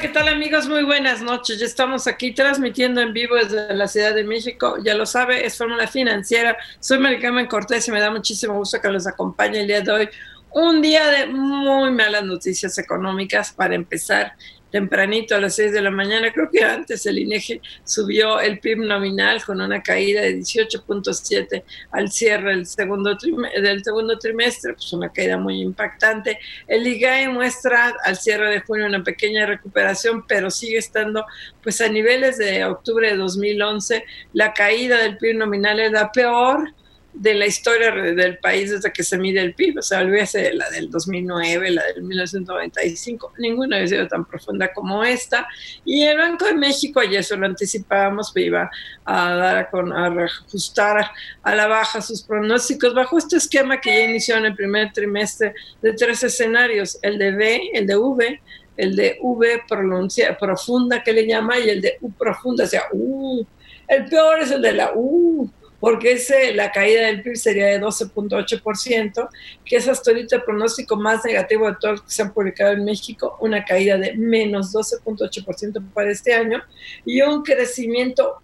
¿Qué tal amigos? Muy buenas noches. Ya estamos aquí transmitiendo en vivo desde la Ciudad de México. Ya lo sabe, es Fórmula Financiera. Soy Maricarmen Cortés y me da muchísimo gusto que los acompañe el día de hoy. Un día de muy malas noticias económicas para empezar tempranito a las 6 de la mañana. Creo que antes el INEGI subió el PIB nominal con una caída de 18.7 al cierre del segundo, del segundo trimestre, pues una caída muy impactante. El IGAE muestra al cierre de junio una pequeña recuperación, pero sigue estando pues a niveles de octubre de 2011. La caída del PIB nominal es la peor de la historia del país desde que se mide el PIB. O sea, olvídese la del 2009, la del 1995. Ninguna había sido tan profunda como esta. Y el Banco de México, y eso lo anticipábamos, iba a dar a, con, ajustar a la baja sus pronósticos bajo este esquema que ya inició en el primer trimestre de tres escenarios, el de B, el de V, el de V pronuncia, profunda que le llama y el de U profunda, o sea, U. El peor es el de la U porque ese, la caída del PIB sería de 12.8%, que es hasta ahorita el pronóstico más negativo de todos los que se han publicado en México, una caída de menos 12.8% para este año y un crecimiento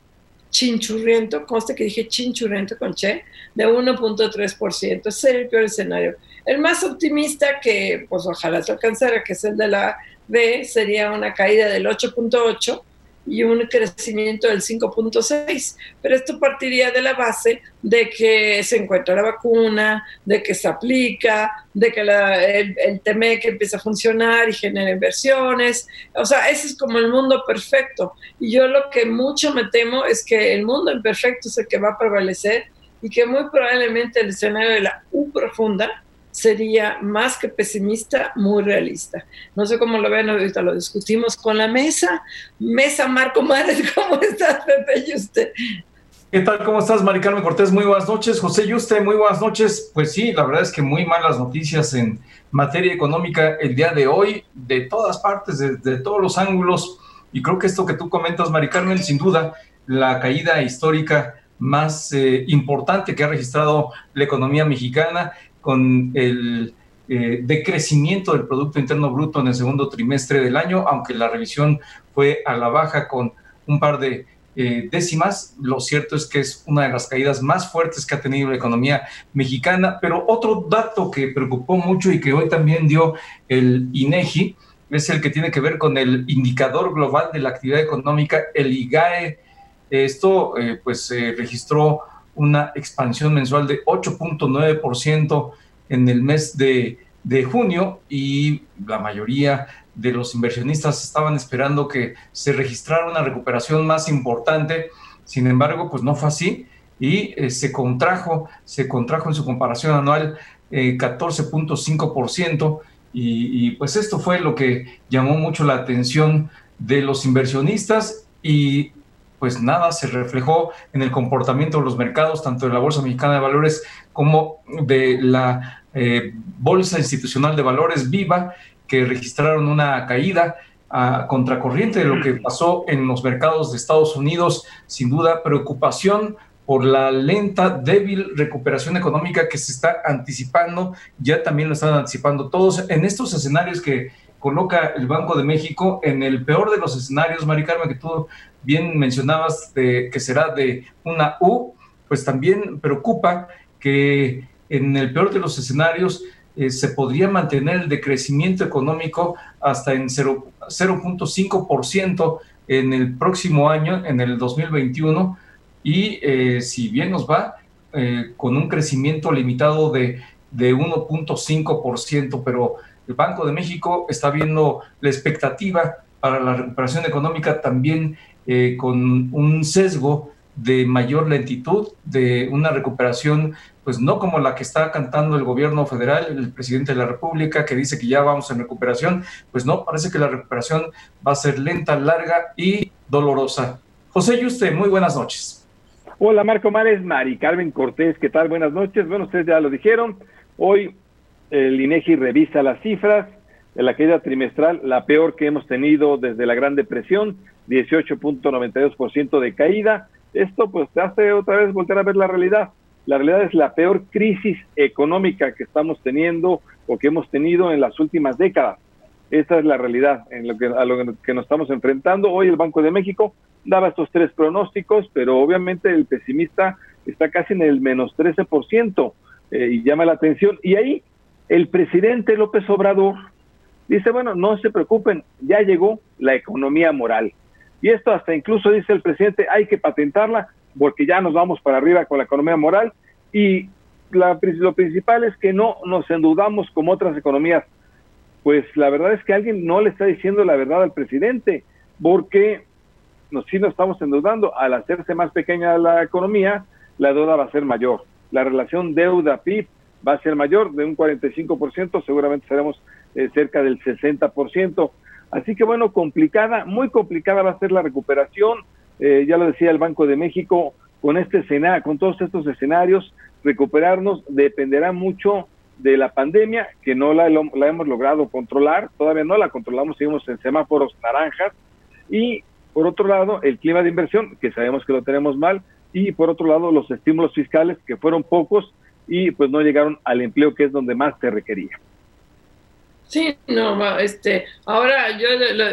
chinchurriento, conste que dije chinchurriento con che, de 1.3%. Ese sería el peor escenario. El más optimista, que pues ojalá se alcanzara, que es el de la B, sería una caída del 8.8% y un crecimiento del 5.6. Pero esto partiría de la base de que se encuentra la vacuna, de que se aplica, de que el, el TMEC empieza a funcionar y genera inversiones. O sea, ese es como el mundo perfecto. Y yo lo que mucho me temo es que el mundo imperfecto es el que va a prevalecer y que muy probablemente el escenario de la U profunda sería más que pesimista, muy realista. No sé cómo lo ven, ahorita lo discutimos con la mesa. Mesa Marco Mares, ¿cómo estás, Pepe y usted? ¿Qué tal? ¿Cómo estás, Mari Carmen Cortés? Muy buenas noches. José Yuste, muy buenas noches. Pues sí, la verdad es que muy malas noticias en materia económica el día de hoy, de todas partes, de, todos los ángulos. Y creo que esto que tú comentas, Mari Carmen, sin duda, la caída histórica más eh, importante que ha registrado la economía mexicana con el eh, decrecimiento del Producto Interno Bruto en el segundo trimestre del año, aunque la revisión fue a la baja con un par de eh, décimas. Lo cierto es que es una de las caídas más fuertes que ha tenido la economía mexicana. Pero otro dato que preocupó mucho y que hoy también dio el INEGI es el que tiene que ver con el indicador global de la actividad económica, el IGAE. Esto eh, pues registró una expansión mensual de 8.9% en el mes de, junio y la mayoría de los inversionistas estaban esperando que se registrara una recuperación más importante. Sin embargo, pues no fue así y eh, se contrajo, se contrajo en su comparación anual 14.5% eh, y, y pues esto fue lo que llamó mucho la atención de los inversionistas y pues nada se reflejó en el comportamiento de los mercados, tanto de la Bolsa Mexicana de Valores como de la eh, Bolsa Institucional de Valores Viva, que registraron una caída a contracorriente de lo que pasó en los mercados de Estados Unidos, sin duda preocupación por la lenta, débil recuperación económica que se está anticipando, ya también lo están anticipando todos. En estos escenarios que coloca el Banco de México en el peor de los escenarios, Mari Carmen, que tú bien mencionabas que será de una U, pues también preocupa que en el peor de los escenarios eh, se podría mantener el decrecimiento económico hasta en 0.5% en el próximo año, en el 2021, y eh, si bien nos va, eh, con un crecimiento limitado de, de 1.5%, pero el Banco de México está viendo la expectativa para la recuperación económica también eh, con un sesgo de mayor lentitud, de una recuperación pues no como la que está cantando el gobierno federal, el presidente de la República, que dice que ya vamos en recuperación, pues no, parece que la recuperación va a ser lenta, larga y dolorosa. José Yuste, muy buenas noches. Hola Marco Mares, Mari Carmen Cortés, ¿qué tal? Buenas noches. Bueno, ustedes ya lo dijeron. Hoy el INEGI revisa las cifras de la caída trimestral, la peor que hemos tenido desde la Gran Depresión, 18.92% de caída. Esto pues te hace otra vez volver a ver la realidad. La realidad es la peor crisis económica que estamos teniendo o que hemos tenido en las últimas décadas. Esta es la realidad en lo que, a lo que nos estamos enfrentando. Hoy el Banco de México daba estos tres pronósticos, pero obviamente el pesimista está casi en el menos 13% eh, y llama la atención. Y ahí el presidente López Obrador dice, bueno, no se preocupen, ya llegó la economía moral. Y esto hasta incluso dice el presidente, hay que patentarla porque ya nos vamos para arriba con la economía moral. Y lo principal es que no nos endeudamos como otras economías. Pues la verdad es que alguien no le está diciendo la verdad al presidente, porque nos, si nos estamos endeudando, al hacerse más pequeña la economía, la deuda va a ser mayor. La relación deuda-PIB va a ser mayor, de un 45%, seguramente seremos eh, cerca del 60%. Así que bueno, complicada, muy complicada va a ser la recuperación. Eh, ya lo decía el Banco de México, con este escenario, con todos estos escenarios, recuperarnos dependerá mucho de la pandemia, que no la, la, hemos logrado controlar, todavía no la controlamos, seguimos en semáforos naranjas, y por otro lado, el clima de inversión, que sabemos que lo tenemos mal, y por otro lado, los estímulos fiscales, que fueron pocos y pues no llegaron al empleo que es donde más se requería. Sí, no, este, ahora yo,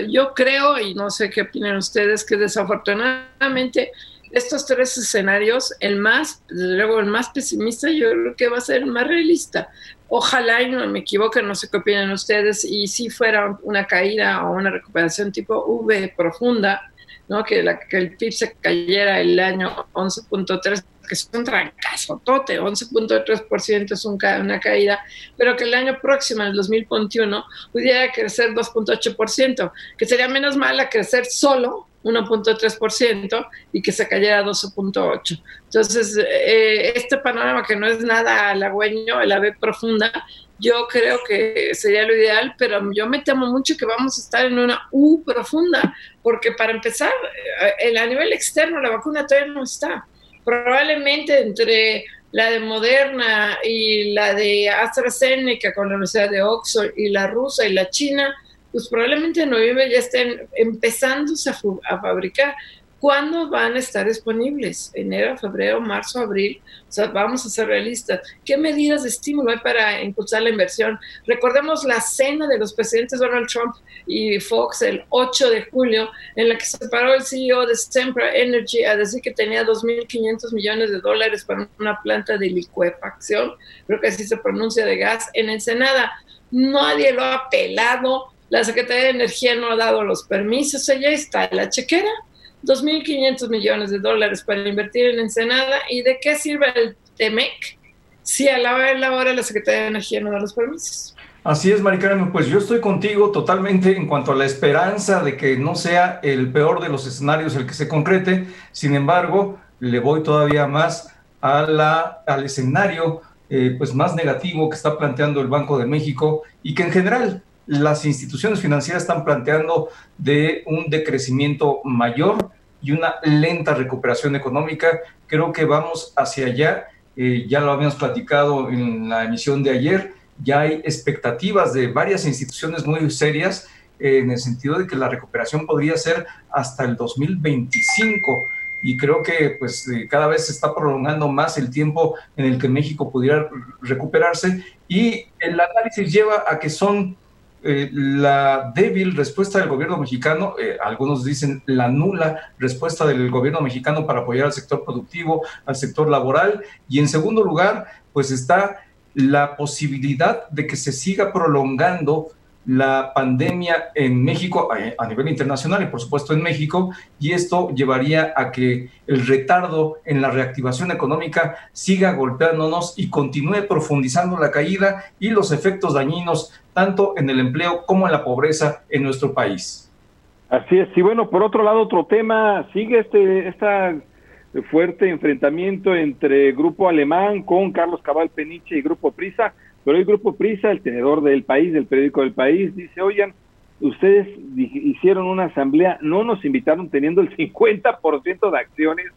yo creo, y no sé qué opinan ustedes, que desafortunadamente estos tres escenarios, el más, luego el más pesimista, yo creo que va a ser el más realista. Ojalá, y no me equivoque, no sé qué opinan ustedes, y si fuera una caída o una recuperación tipo V profunda, ¿no? que, la, que el PIB se cayera el año 11.3 que es un trancazo, tote, 11.3% es una caída, pero que el año próximo, en el 2021, pudiera crecer 2.8%, que sería menos mala crecer solo 1.3% y que se cayera 12.8%. Entonces, eh, este panorama que no es nada halagüeño, la B profunda, yo creo que sería lo ideal, pero yo me temo mucho que vamos a estar en una U profunda, porque para empezar, eh, a nivel externo la vacuna todavía no está probablemente entre la de Moderna y la de AstraZeneca con la Universidad de Oxford y la rusa y la china, pues probablemente en noviembre ya estén empezándose a, fabricar. ¿Cuándo van a estar disponibles? ¿Enero, febrero, marzo, abril? O sea, vamos a ser realistas. ¿Qué medidas de estímulo hay para impulsar la inversión? Recordemos la cena de los presidentes Donald Trump y Fox el 8 de julio, en la que se paró el CEO de Sempra Energy a decir que tenía 2.500 millones de dólares para una planta de licuefacción, creo que así se pronuncia, de gas, en Ensenada. Nadie lo ha pelado, la Secretaría de Energía no ha dado los permisos, ella está la chequera 2.500 millones de dólares para invertir en Ensenada. ¿Y de qué sirve el TEMEC si a la hora la Secretaría de Energía no da los permisos? Así es, Maricarmen, pues yo estoy contigo totalmente en cuanto a la esperanza de que no sea el peor de los escenarios el que se concrete. Sin embargo, le voy todavía más a la, al escenario eh, pues más negativo que está planteando el Banco de México y que en general las instituciones financieras están planteando de un decrecimiento mayor y una lenta recuperación económica. Creo que vamos hacia allá. Eh, ya lo habíamos platicado en la emisión de ayer. Ya hay expectativas de varias instituciones muy serias eh, en el sentido de que la recuperación podría ser hasta el 2025 y creo que pues eh, cada vez se está prolongando más el tiempo en el que México pudiera recuperarse y el análisis lleva a que son eh, la débil respuesta del gobierno mexicano, eh, algunos dicen la nula respuesta del gobierno mexicano para apoyar al sector productivo, al sector laboral, y en segundo lugar, pues está la posibilidad de que se siga prolongando la pandemia en México, a nivel internacional y por supuesto en México, y esto llevaría a que el retardo en la reactivación económica siga golpeándonos y continúe profundizando la caída y los efectos dañinos tanto en el empleo como en la pobreza en nuestro país. Así es, y bueno, por otro lado, otro tema, sigue este, esta fuerte enfrentamiento entre Grupo Alemán con Carlos Cabal Peniche y Grupo Prisa, pero el Grupo Prisa, el tenedor del país, del periódico del país, dice, oigan, ustedes hicieron una asamblea, no nos invitaron teniendo el 50% de acciones,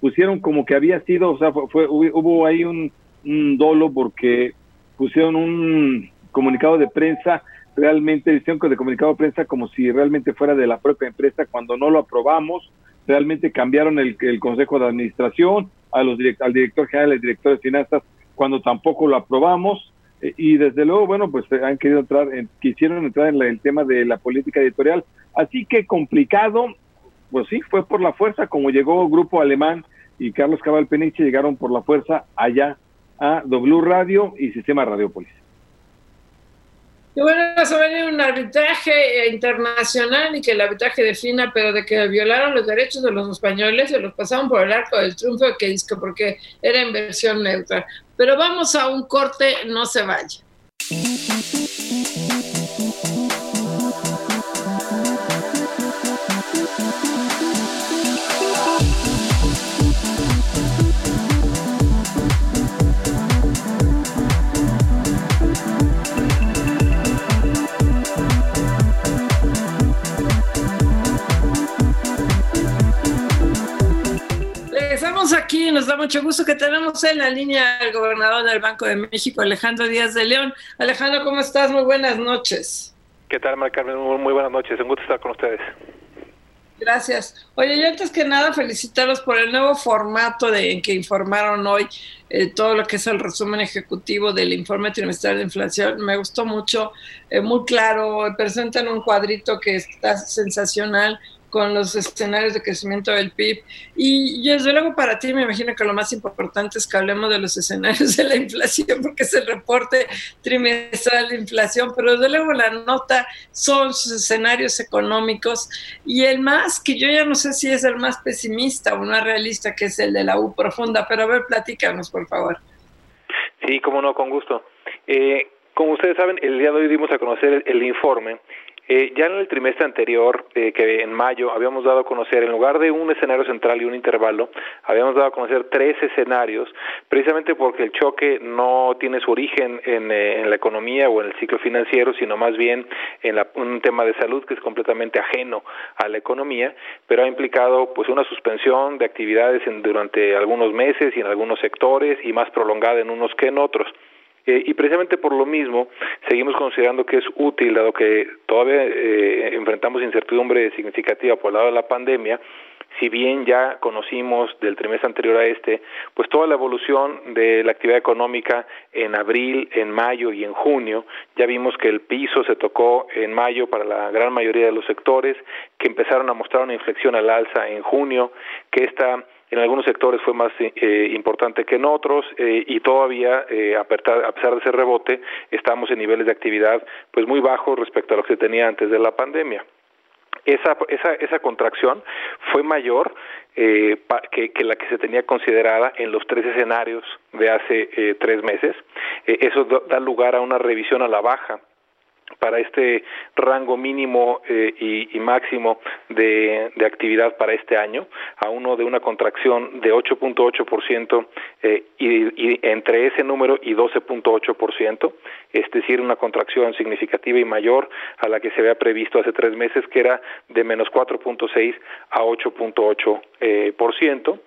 pusieron como que había sido, o sea, fue, hubo ahí un, dolo porque pusieron un comunicado de prensa, realmente hicieron de comunicado de prensa como si realmente fuera de la propia empresa cuando no lo aprobamos, realmente cambiaron el, consejo de administración, a los al director general, al director de finanzas, cuando tampoco lo aprobamos, y desde luego, bueno, pues eh, han querido entrar, quisieron entrar en el tema de la política editorial. Así que complicado, pues sí, fue por la fuerza, como llegó Grupo Alemán y Carlos Cabal Peniche, llegaron por la fuerza allá a W Radio y Sistema Radiopolis. Y bueno, se va un arbitraje internacional y que el arbitraje defina, pero de que violaron los derechos de los españoles, se los pasaron por el arco del triunfo, que dice porque era inversión neutra. Pero vamos a un corte, no se vaya. Aquí, nos da mucho gusto que tenemos en la línea al gobernador del Banco de México, Alejandro Díaz de León. Alejandro, ¿cómo estás? Muy buenas noches. ¿Qué tal, Mar Carmen? Muy, buenas noches, un gusto estar con ustedes. Gracias. Oye, yo antes que nada felicitarlos por el nuevo formato de, en que informaron hoy eh, todo lo que es el resumen ejecutivo del informe trimestral de inflación. Me gustó mucho, eh, muy claro, presentan un cuadrito que está sensacional con los escenarios de crecimiento del PIB. Y, desde luego para ti me imagino que lo más importante es que hablemos de los escenarios de la inflación, porque es el reporte trimestral de inflación, pero desde luego la nota son sus escenarios económicos y el más, que yo ya no sé si es el más pesimista o más realista, que es el de la U profunda, pero a ver, platícanos, por favor. Sí, cómo no, con gusto. Eh, como ustedes saben, el día de hoy dimos a conocer el informe eh, ya en el trimestre anterior, eh, que en mayo habíamos dado a conocer, en lugar de un escenario central y un intervalo, habíamos dado a conocer tres escenarios, precisamente porque el choque no tiene su origen en, eh, la economía o en el ciclo financiero, sino más bien en un tema de salud que es completamente ajeno a la economía, pero ha implicado pues una suspensión de actividades durante algunos meses y en algunos sectores y más prolongada en unos que en otros. Eh, y precisamente por lo mismo seguimos considerando que es útil, dado que todavía eh, enfrentamos incertidumbre significativa por el lado de la pandemia, si bien ya conocimos del trimestre anterior a este, pues toda la evolución de la actividad económica en abril, en mayo y en junio, ya vimos que el piso se tocó en mayo para la gran mayoría de los sectores, que empezaron a mostrar una inflexión al alza en junio, que esta en algunos sectores fue más eh, importante que en otros eh, y todavía eh, a, pesar de ese rebote estamos en niveles de actividad pues muy bajos respecto a lo que se tenía antes de la pandemia. Esa, esa, esa contracción fue mayor que, que, la que se tenía considerada en los tres escenarios de hace tres meses. eso da lugar a una revisión a la baja para este rango mínimo eh, y, máximo de, actividad para este año, a uno de una contracción de 8.8% eh, y, y entre ese número y 12.8%, es decir, una contracción significativa y mayor a la que se había previsto hace tres meses, que era de menos 4.6 a 8.8%. Eh, por ciento.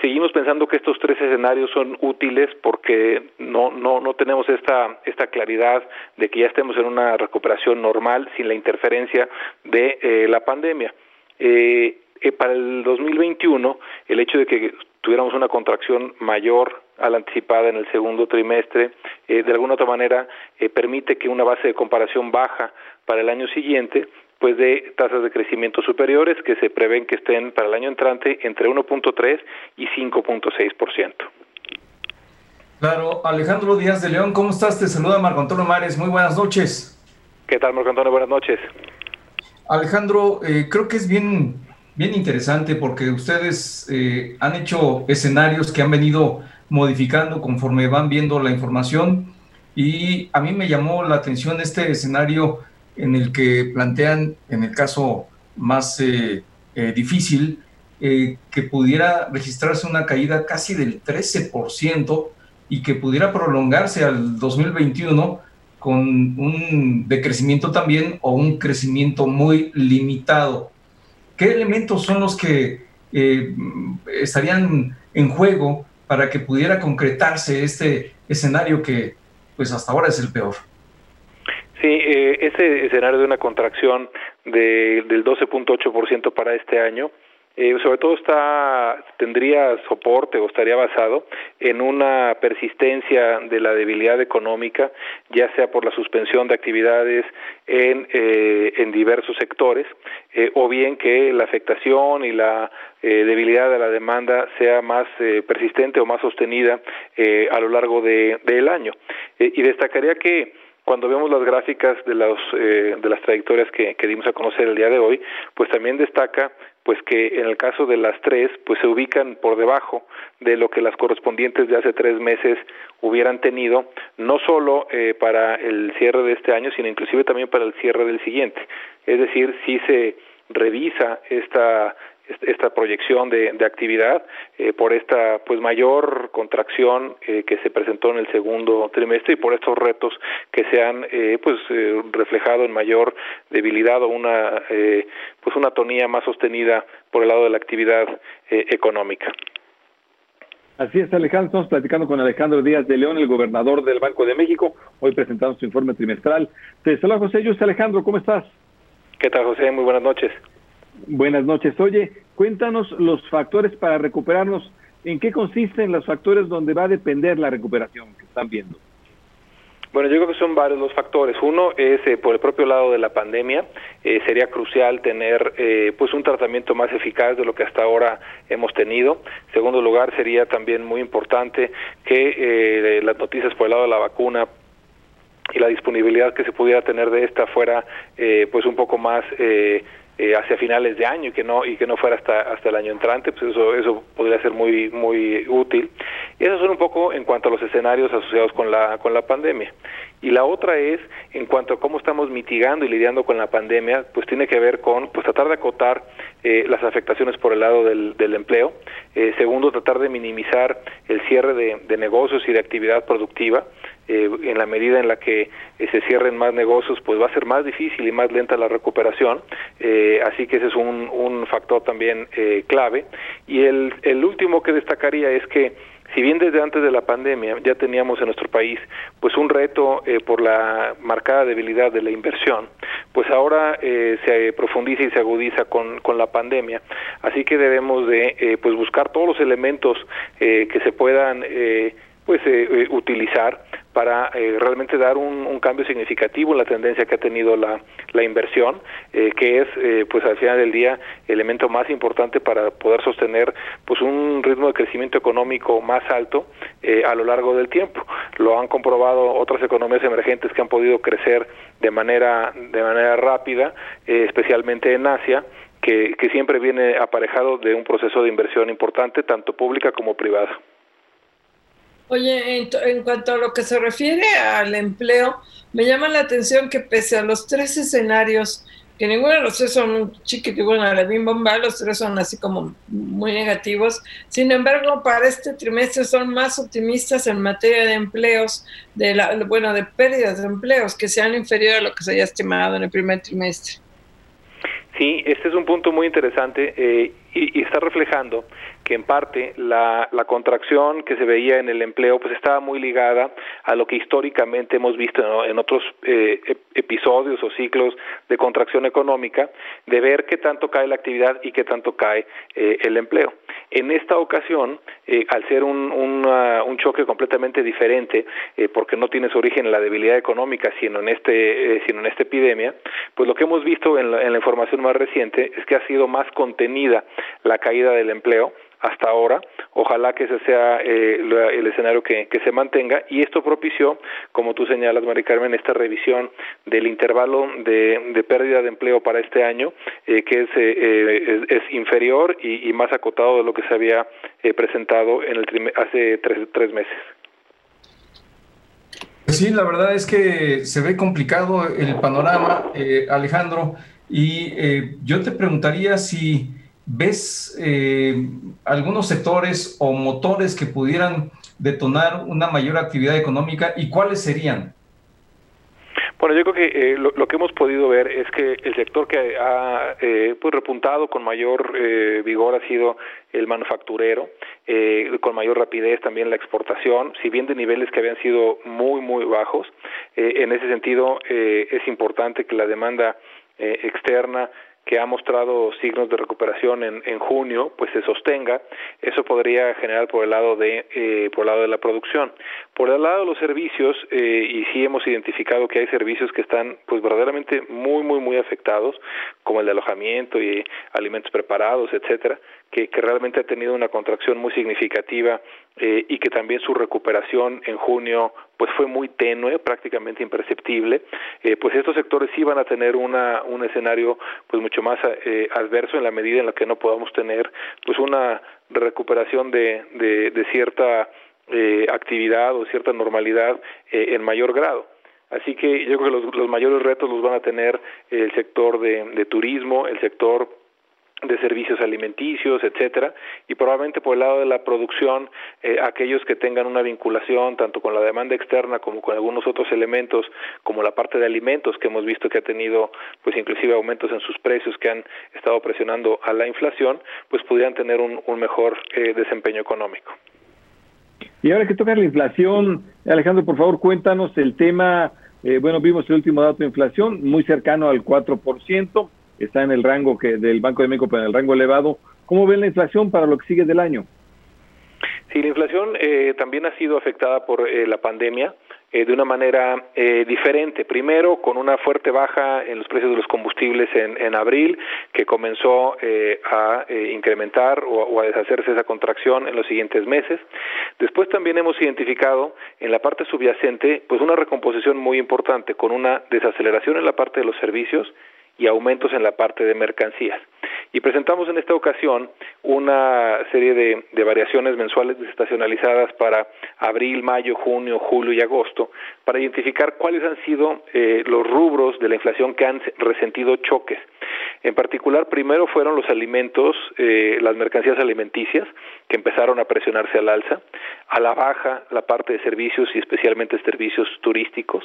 Seguimos pensando que estos tres escenarios son útiles porque no, no, no tenemos esta, esta claridad de que ya estemos en una recuperación normal sin la interferencia de eh, la pandemia. Eh, eh, para el 2021, el hecho de que tuviéramos una contracción mayor a la anticipada en el segundo trimestre, de alguna otra manera permite que una base de comparación baja para el año siguiente pues de tasas de crecimiento superiores que se prevén que estén para el año entrante entre 1.3 y 5.6%. Claro, Alejandro Díaz de León, ¿cómo estás? Te saluda Marco Antonio Mares, muy buenas noches. ¿Qué tal, Marco Antonio? Buenas noches. Alejandro, eh, creo que es bien, bien interesante porque ustedes eh, han hecho escenarios que han venido modificando conforme van viendo la información y a mí me llamó la atención este escenario en el que plantean, en el caso más eh, difícil, que pudiera registrarse una caída casi del 13% y que pudiera prolongarse al 2021 con un decrecimiento también o un crecimiento muy limitado. ¿Qué elementos son los que eh, estarían en juego para que pudiera concretarse este escenario que pues hasta ahora es el peor? Sí, eh, ese escenario de una contracción de, del 12.8% para este año eh, sobre todo está tendría soporte o estaría basado en una persistencia de la debilidad económica, ya sea por la suspensión de actividades en, eh, en diversos sectores, eh, o bien que la afectación y la debilidad de la demanda sea más persistente o más sostenida a lo largo de, del año. y destacaría que cuando vemos las gráficas de, los, eh, de las trayectorias que, que, dimos a conocer el día de hoy, pues también destaca pues que en el caso de las tres, pues se ubican por debajo de lo que las correspondientes de hace tres meses hubieran tenido, no solo eh, para el cierre de este año, sino inclusive también para el cierre del siguiente. Es decir, si se revisa esta esta proyección de, actividad eh, por esta pues mayor contracción eh, que se presentó en el segundo trimestre y por estos retos que se han eh, pues reflejado en mayor debilidad o una pues una tonía más sostenida por el lado de la actividad económica. Así es, Alejandro. Estamos platicando con Alejandro Díaz de León, el gobernador del Banco de México, hoy presentando su informe trimestral. Te saluda José Yus. Alejandro, ¿cómo estás? ¿Qué tal, José? Muy buenas noches. Buenas noches. Oye, cuéntanos los factores para recuperarnos. ¿En qué consisten los factores donde va a depender la recuperación que están viendo? Bueno, yo creo que son varios los factores. Uno es eh, por el propio lado de la pandemia. Eh, sería crucial tener eh, pues un tratamiento más eficaz de lo que hasta ahora hemos tenido. En segundo lugar, sería también muy importante que las noticias por el lado de la vacuna y la disponibilidad que se pudiera tener de esta fuera pues un poco más eh, hacia finales de año y que no y que no fuera hasta hasta el año entrante pues eso eso podría ser muy muy útil. Y eso son un poco en cuanto a los escenarios asociados con la con la pandemia. Y la otra es en cuanto a cómo estamos mitigando y lidiando con la pandemia pues tiene que ver con pues tratar de acotar eh, las afectaciones por el lado del, del empleo. Eh, segundo tratar de minimizar el cierre de, de negocios y de actividad productiva eh, en la medida en la que eh, se cierren más negocios, pues va a ser más difícil y más lenta la recuperación. Eh, así que ese es un, un factor también clave. Y el, el último que destacaría es que si bien desde antes de la pandemia ya teníamos en nuestro país pues un reto por la marcada debilidad de la inversión, pues ahora se profundiza y se agudiza con, con la pandemia. Así que debemos de pues buscar todos los elementos que se puedan pues utilizar para eh, realmente dar un, cambio significativo en la tendencia que ha tenido la, la inversión, eh, que es, eh, pues al final del día, el elemento más importante para poder sostener pues un ritmo de crecimiento económico más alto a lo largo del tiempo. Lo han comprobado otras economías emergentes que han podido crecer de manera de manera rápida, especialmente en Asia. Que, que siempre viene aparejado de un proceso de inversión importante, tanto pública como privada. Oye, en, cuanto a lo que se refiere al empleo, me llama la atención que pese a los tres escenarios, que ninguno de los tres son un chiquitito, a la bomba, los tres son así como muy negativos. Sin embargo, para este trimestre son más optimistas en materia de empleos, de la, bueno, de pérdidas de empleos, que sean inferiores a lo que se haya estimado en el primer trimestre. Sí, este es un punto muy interesante eh, y, está reflejando que en parte la, la, contracción que se veía en el empleo pues estaba muy ligada a lo que históricamente hemos visto en otros eh, episodios o ciclos de contracción económica, de ver qué tanto cae la actividad y qué tanto cae eh, el empleo. En esta ocasión, eh, al ser un, un, choque completamente diferente, porque no tiene su origen en la debilidad económica, sino en este, sino en esta epidemia, pues lo que hemos visto en en la información más reciente es que ha sido más contenida la caída del empleo hasta ahora. Ojalá que ese sea eh, el escenario que, se mantenga y esto propició, como tú señalas, Mari Carmen, esta revisión del intervalo de, pérdida de empleo para este año, eh, que eh, es, es, inferior y, más acotado de lo que se había presentado en el hace tres, tres meses. Sí, la verdad es que se ve complicado el panorama, Alejandro, y yo te preguntaría si ¿ves eh, algunos sectores o motores que pudieran detonar una mayor actividad económica y cuáles serían? Bueno, yo creo que eh, lo, que hemos podido ver es que el sector que ha eh, pues repuntado con mayor eh, vigor ha sido el manufacturero, eh, con mayor rapidez también la exportación, si bien de niveles que habían sido muy, muy bajos. en ese sentido, es importante que la demanda externa que ha mostrado signos de recuperación en, en junio, pues se sostenga, eso podría generar por el lado de eh, por el lado de la producción. Por el lado de los servicios, eh, y sí hemos identificado que hay servicios que están pues verdaderamente muy muy muy afectados, como el de alojamiento y alimentos preparados, etcétera, que, que realmente ha tenido una contracción muy significativa eh, y que también su recuperación en junio pues fue muy tenue, prácticamente imperceptible, eh, pues estos sectores sí van a tener una, un escenario pues mucho más eh, adverso en la medida en la que no podamos tener pues una recuperación de, de, de cierta eh, actividad o cierta normalidad eh, en mayor grado. Así que yo creo que los, los mayores retos los van a tener el sector de, de turismo, el sector de servicios alimenticios, etcétera, y probablemente por el lado de la producción, eh, aquellos que tengan una vinculación tanto con la demanda externa como con algunos otros elementos, como la parte de alimentos que hemos visto que ha tenido, pues inclusive aumentos en sus precios que han estado presionando a la inflación, pues pudieran tener un, mejor eh, desempeño económico. Y ahora que toca la inflación, Alejandro, por favor, cuéntanos el tema. Eh, bueno, vimos el último dato de inflación, muy cercano al 4% está en el rango que del Banco de México, pero en el rango elevado. ¿Cómo ven la inflación para lo que sigue del año? Sí, la inflación eh, también ha sido afectada por eh, la pandemia eh, de una manera eh, diferente. Primero, con una fuerte baja en los precios de los combustibles en, abril, que comenzó eh, a incrementar o, o, a deshacerse esa contracción en los siguientes meses. Después también hemos identificado en la parte subyacente, pues una recomposición muy importante, con una desaceleración en la parte de los servicios y aumentos en la parte de mercancías. Y presentamos en esta ocasión una serie de, variaciones mensuales desestacionalizadas para abril, mayo, junio, julio y agosto, para identificar cuáles han sido eh, los rubros de la inflación que han resentido choques. En particular, primero fueron los alimentos, eh, las mercancías alimenticias, que empezaron a presionarse al alza, a la baja la parte de servicios y especialmente servicios turísticos.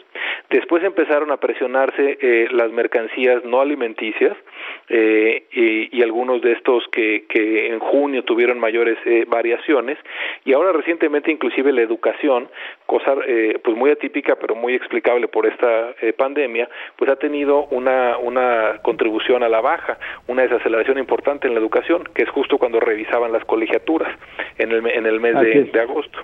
Después empezaron a presionarse eh, las mercancías no alimenticias eh, y, y, algunos de estos que, que en junio tuvieron mayores eh, variaciones y ahora recientemente inclusive la educación, cosa eh, pues muy atípica pero muy explicable por esta eh, pandemia, pues ha tenido una, una contribución a la baja, una desaceleración importante en la educación, que es justo cuando revisaban las colegiaturas en el, en el mes de, de agosto.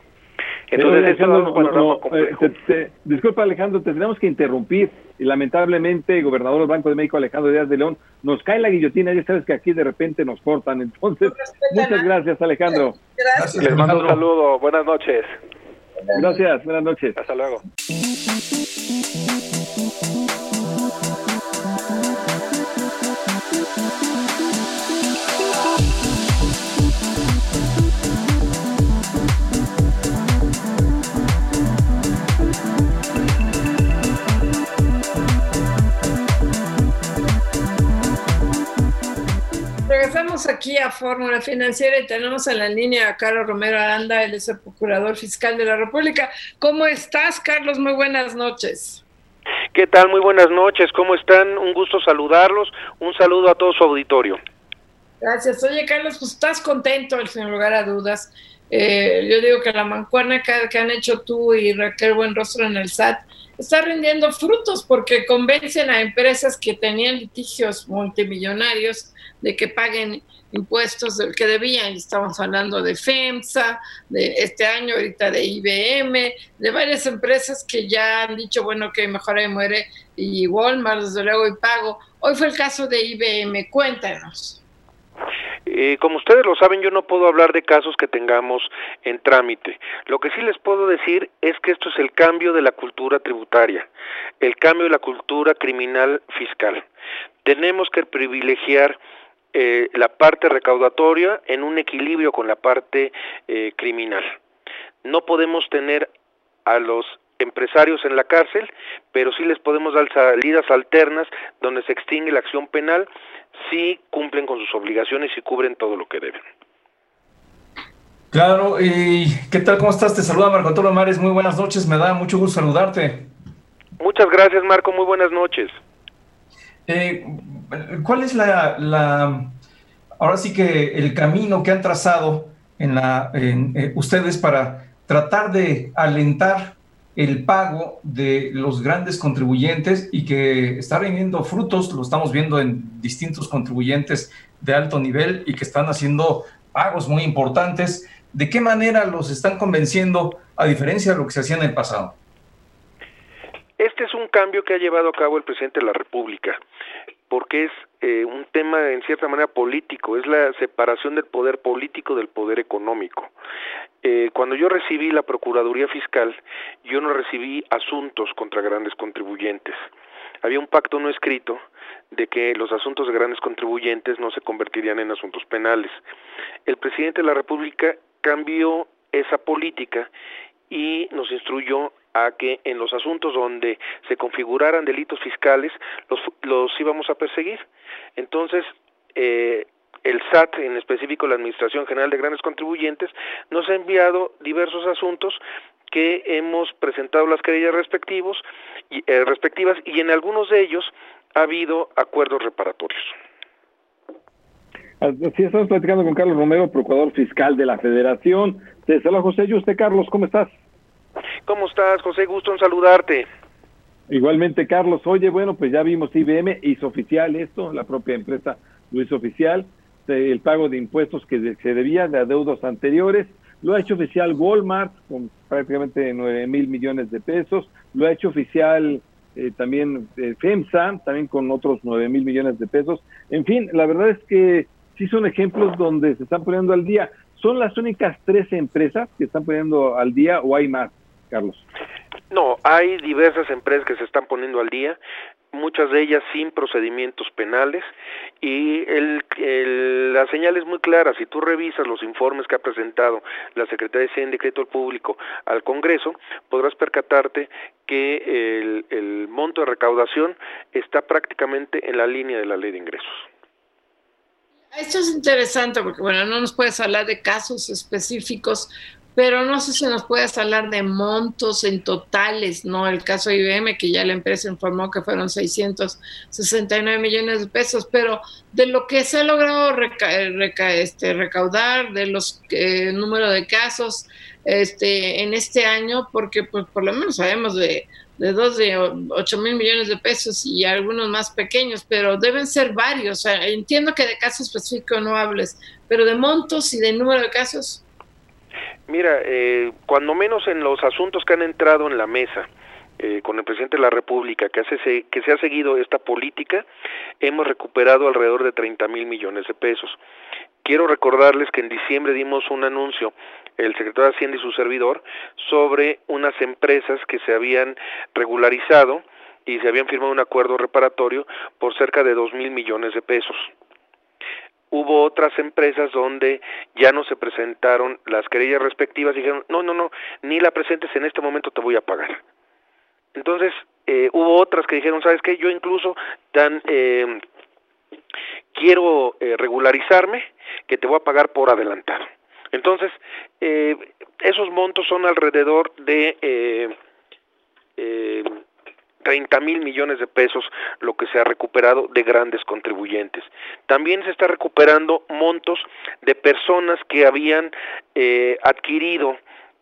Entonces, Alejandro, no, no, eh, te, te, disculpa Alejandro, te tenemos que interrumpir y lamentablemente el gobernador del Banco de México, Alejandro Díaz de León, nos cae la guillotina, ya sabes que aquí de repente nos cortan, entonces muchas gracias Alejandro. Gracias. Les mando un saludo, buenas noches. Gracias, buenas noches. Hasta luego. Regresamos aquí a Fórmula Financiera y tenemos en la línea a Carlos Romero Aranda, él es el Procurador Fiscal de la República. ¿Cómo estás, Carlos? Muy buenas noches. ¿Qué tal? Muy buenas noches. ¿Cómo están? Un gusto saludarlos. Un saludo a todo su auditorio. Gracias. Oye, Carlos, pues estás contento, sin lugar a dudas. Eh, yo digo que la mancuerna que, que, han hecho tú y Raquel Buenrostro en el SAT está rindiendo frutos porque convencen a empresas que tenían litigios multimillonarios de que paguen impuestos del que debían. Estamos hablando de FEMSA, de este año ahorita de IBM, de varias empresas que ya han dicho, bueno, que mejor ahí muere, y Walmart, desde luego, y pago. Hoy fue el caso de IBM. Cuéntanos. Eh, como ustedes lo saben, yo no puedo hablar de casos que tengamos en trámite. Lo que sí les puedo decir es que esto es el cambio de la cultura tributaria, el cambio de la cultura criminal fiscal. Tenemos que privilegiar eh, la parte recaudatoria en un equilibrio con la parte eh, criminal. No podemos tener a los empresarios en la cárcel, pero sí les podemos dar salidas alternas donde se extingue la acción penal si cumplen con sus obligaciones y cubren todo lo que deben. Claro, y ¿qué tal? ¿Cómo estás? Te saluda Marco Antonio Mares, muy buenas noches, me da mucho gusto saludarte. Muchas gracias Marco, muy buenas noches. Eh, ¿Cuál es la, la, ahora sí que el camino que han trazado en la, en, eh, ustedes para tratar de alentar el pago de los grandes contribuyentes y que está rindiendo frutos, lo estamos viendo en distintos contribuyentes de alto nivel y que están haciendo pagos muy importantes. ¿De qué manera los están convenciendo a diferencia de lo que se hacía en el pasado? Este es un cambio que ha llevado a cabo el presidente de la República, porque es eh, un tema en cierta manera político, es la separación del poder político del poder económico. Eh, cuando yo recibí la Procuraduría Fiscal, yo no recibí asuntos contra grandes contribuyentes. Había un pacto no escrito de que los asuntos de grandes contribuyentes no se convertirían en asuntos penales. El presidente de la República cambió esa política y nos instruyó a que en los asuntos donde se configuraran delitos fiscales los, los íbamos a perseguir. Entonces, eh, el SAT, en específico la Administración General de Grandes Contribuyentes, nos ha enviado diversos asuntos que hemos presentado las querellas respectivos, y, eh, respectivas y en algunos de ellos ha habido acuerdos reparatorios. Así estamos platicando con Carlos Romero, procurador fiscal de la Federación. Te saluda José y usted, Carlos, ¿cómo estás? ¿Cómo estás, José? Gusto en saludarte. Igualmente, Carlos. Oye, bueno, pues ya vimos IBM, hizo oficial esto, la propia empresa lo hizo oficial, el pago de impuestos que se debía de adeudos anteriores, lo ha hecho oficial Walmart con prácticamente 9 mil millones de pesos, lo ha hecho oficial eh, también eh, FEMSA, también con otros 9 mil millones de pesos. En fin, la verdad es que sí son ejemplos donde se están poniendo al día. ¿Son las únicas tres empresas que están poniendo al día o hay más, Carlos? No, hay diversas empresas que se están poniendo al día, muchas de ellas sin procedimientos penales y el, la señal es muy clara, si tú revisas los informes que ha presentado la Secretaría de Hacienda y Crédito Público al Congreso, podrás percatarte que el, el monto de recaudación está prácticamente en la línea de la ley de ingresos. Esto es interesante porque, bueno, no nos puedes hablar de casos específicos, pero no sé si nos puedes hablar de montos en totales, ¿no? El caso IBM, que ya la empresa informó que fueron 669 millones de pesos, pero de lo que se ha logrado este, recaudar, de los eh, número de casos este, en este año, porque pues, por lo menos sabemos de, de dos de 8 mil millones de pesos y algunos más pequeños, pero deben ser varios. entiendo que de casos específicos no hables, pero de montos y de número de casos. Mira, eh, cuando menos en los asuntos que han entrado en la mesa, eh, con el presidente de la República, que, hace, que se ha seguido esta política, hemos recuperado alrededor de 30 mil millones de pesos. Quiero recordarles que en diciembre dimos un anuncio, el secretario de Hacienda y su servidor, sobre unas empresas que se habían regularizado y se habían firmado un acuerdo reparatorio por cerca de 2 mil millones de pesos hubo otras empresas donde ya no se presentaron las querellas respectivas dijeron, no, no, no, ni la presentes en este momento te voy a pagar. Entonces, eh, hubo otras que dijeron, ¿sabes qué? Yo incluso tan, eh, quiero eh, regularizarme que te voy a pagar por adelantado. Entonces, eh, esos montos son alrededor de eh, eh, 30 mil millones de pesos lo que se ha recuperado de grandes contribuyentes. También se está recuperando montos de personas que habían eh, adquirido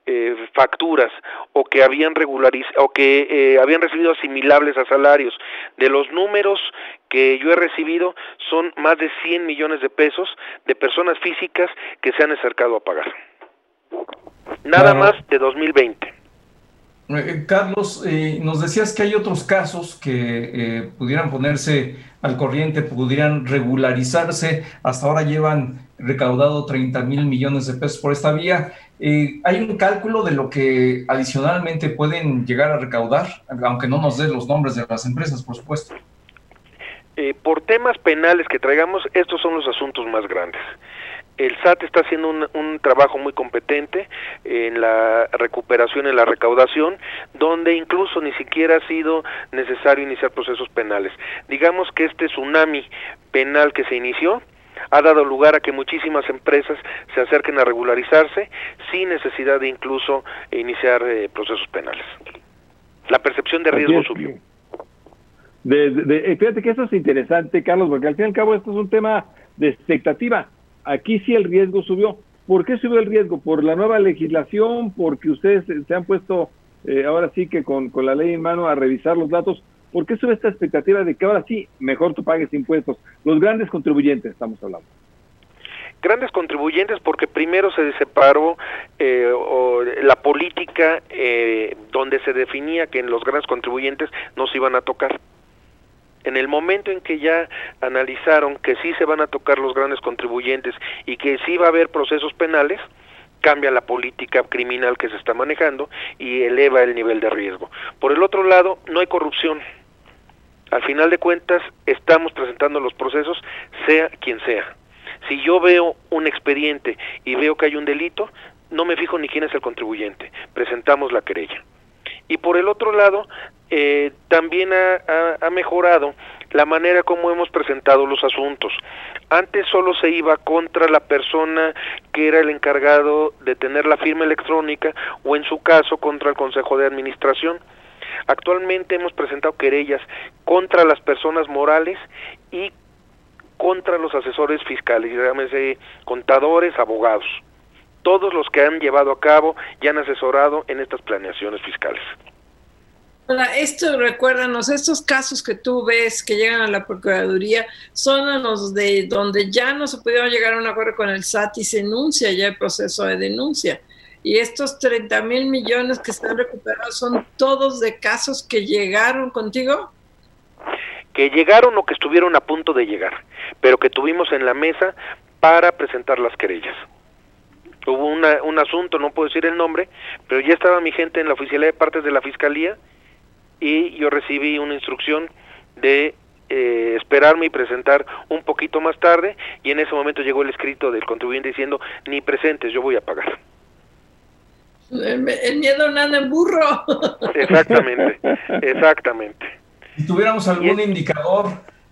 eh, facturas o que habían regularizado o que eh, habían recibido asimilables a salarios. De los números que yo he recibido son más de 100 millones de pesos de personas físicas que se han acercado a pagar. Nada más de 2020. Eh, Carlos, eh, nos decías que hay otros casos que eh, pudieran ponerse al corriente, pudieran regularizarse. Hasta ahora llevan recaudado 30 mil millones de pesos por esta vía. ¿Hay un cálculo de lo que adicionalmente pueden llegar a recaudar? Aunque no nos dé los nombres de las empresas, por supuesto. por temas penales que traigamos, estos son los asuntos más grandes. El SAT está haciendo un, trabajo muy competente en la recuperación, en la recaudación, donde incluso ni siquiera ha sido necesario iniciar procesos penales. Digamos que este tsunami penal que se inició ha dado lugar a que muchísimas empresas se acerquen a regularizarse sin necesidad de incluso iniciar eh, procesos penales. La percepción de riesgo subió. De, eh, fíjate que eso es interesante, Carlos, porque al fin y al cabo esto es un tema de expectativa. Aquí sí el riesgo subió. ¿Por qué subió el riesgo? ¿Por la nueva legislación? ¿Porque ustedes se han puesto eh, ahora sí que con, con la ley en mano a revisar los datos? ¿Por qué sube esta expectativa de que ahora sí mejor tú pagues impuestos? Los grandes contribuyentes estamos hablando grandes contribuyentes porque primero se separó eh, la política eh, donde se definía que en los grandes contribuyentes no se iban a tocar. En el momento en que ya analizaron que sí se van a tocar los grandes contribuyentes y que sí va a haber procesos penales, cambia la política criminal que se está manejando y eleva el nivel de riesgo. Por el otro lado, no hay corrupción. Al final de cuentas, estamos presentando los procesos, sea quien sea. Si yo veo un expediente y veo que hay un delito, no me fijo ni quién es el contribuyente, presentamos la querella. Y por el otro lado, eh, también ha, mejorado la manera como hemos presentado los asuntos. Antes solo se iba contra la persona que era el encargado de tener la firma electrónica o en su caso contra el Consejo de Administración. Actualmente hemos presentado querellas contra las personas morales y contra los asesores fiscales, llámese contadores, abogados, todos los que han llevado a cabo y han asesorado en estas planeaciones fiscales. Ahora, esto, recuérdanos, estos casos que tú ves que llegan a la Procuraduría son los de donde ya no se pudieron llegar a un acuerdo con el SAT y se enuncia ya el proceso de denuncia. Y estos 30 mil millones que están recuperados son todos de casos que llegaron contigo. Que llegaron o que estuvieron a punto de llegar, pero que tuvimos en la mesa para presentar las querellas. Hubo un asunto, no puedo decir el nombre, pero ya estaba mi gente en la oficialidad de partes de la Fiscalía y yo recibí una instrucción de eh, esperarme y presentar un poquito más tarde y en ese momento llegó el escrito del contribuyente diciendo ni presentes, yo voy a pagar. El, miedo nada en burro. Exactamente, exactamente. Si tuviéramos algún indicador,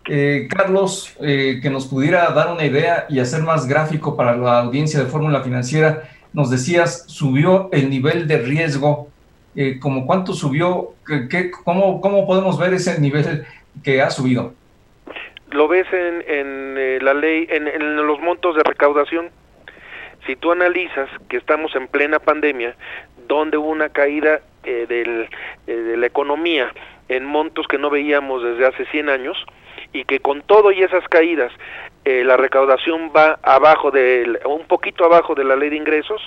eh, Carlos, eh, que nos pudiera dar una idea y hacer más gráfico para la audiencia de Fórmula Financiera, nos decías, subió el nivel de riesgo, eh, como cuánto subió, ¿Qué, cómo, cómo podemos ver ese nivel que ha subido? Lo ves en, en la ley, en, en los montos de recaudación. Si tú analizas que estamos en plena pandemia, donde hubo una caída eh, del, eh, de la economía en montos que no veíamos desde hace 100 años, y que con todo y esas caídas eh, la recaudación va abajo de un poquito abajo de la ley de ingresos,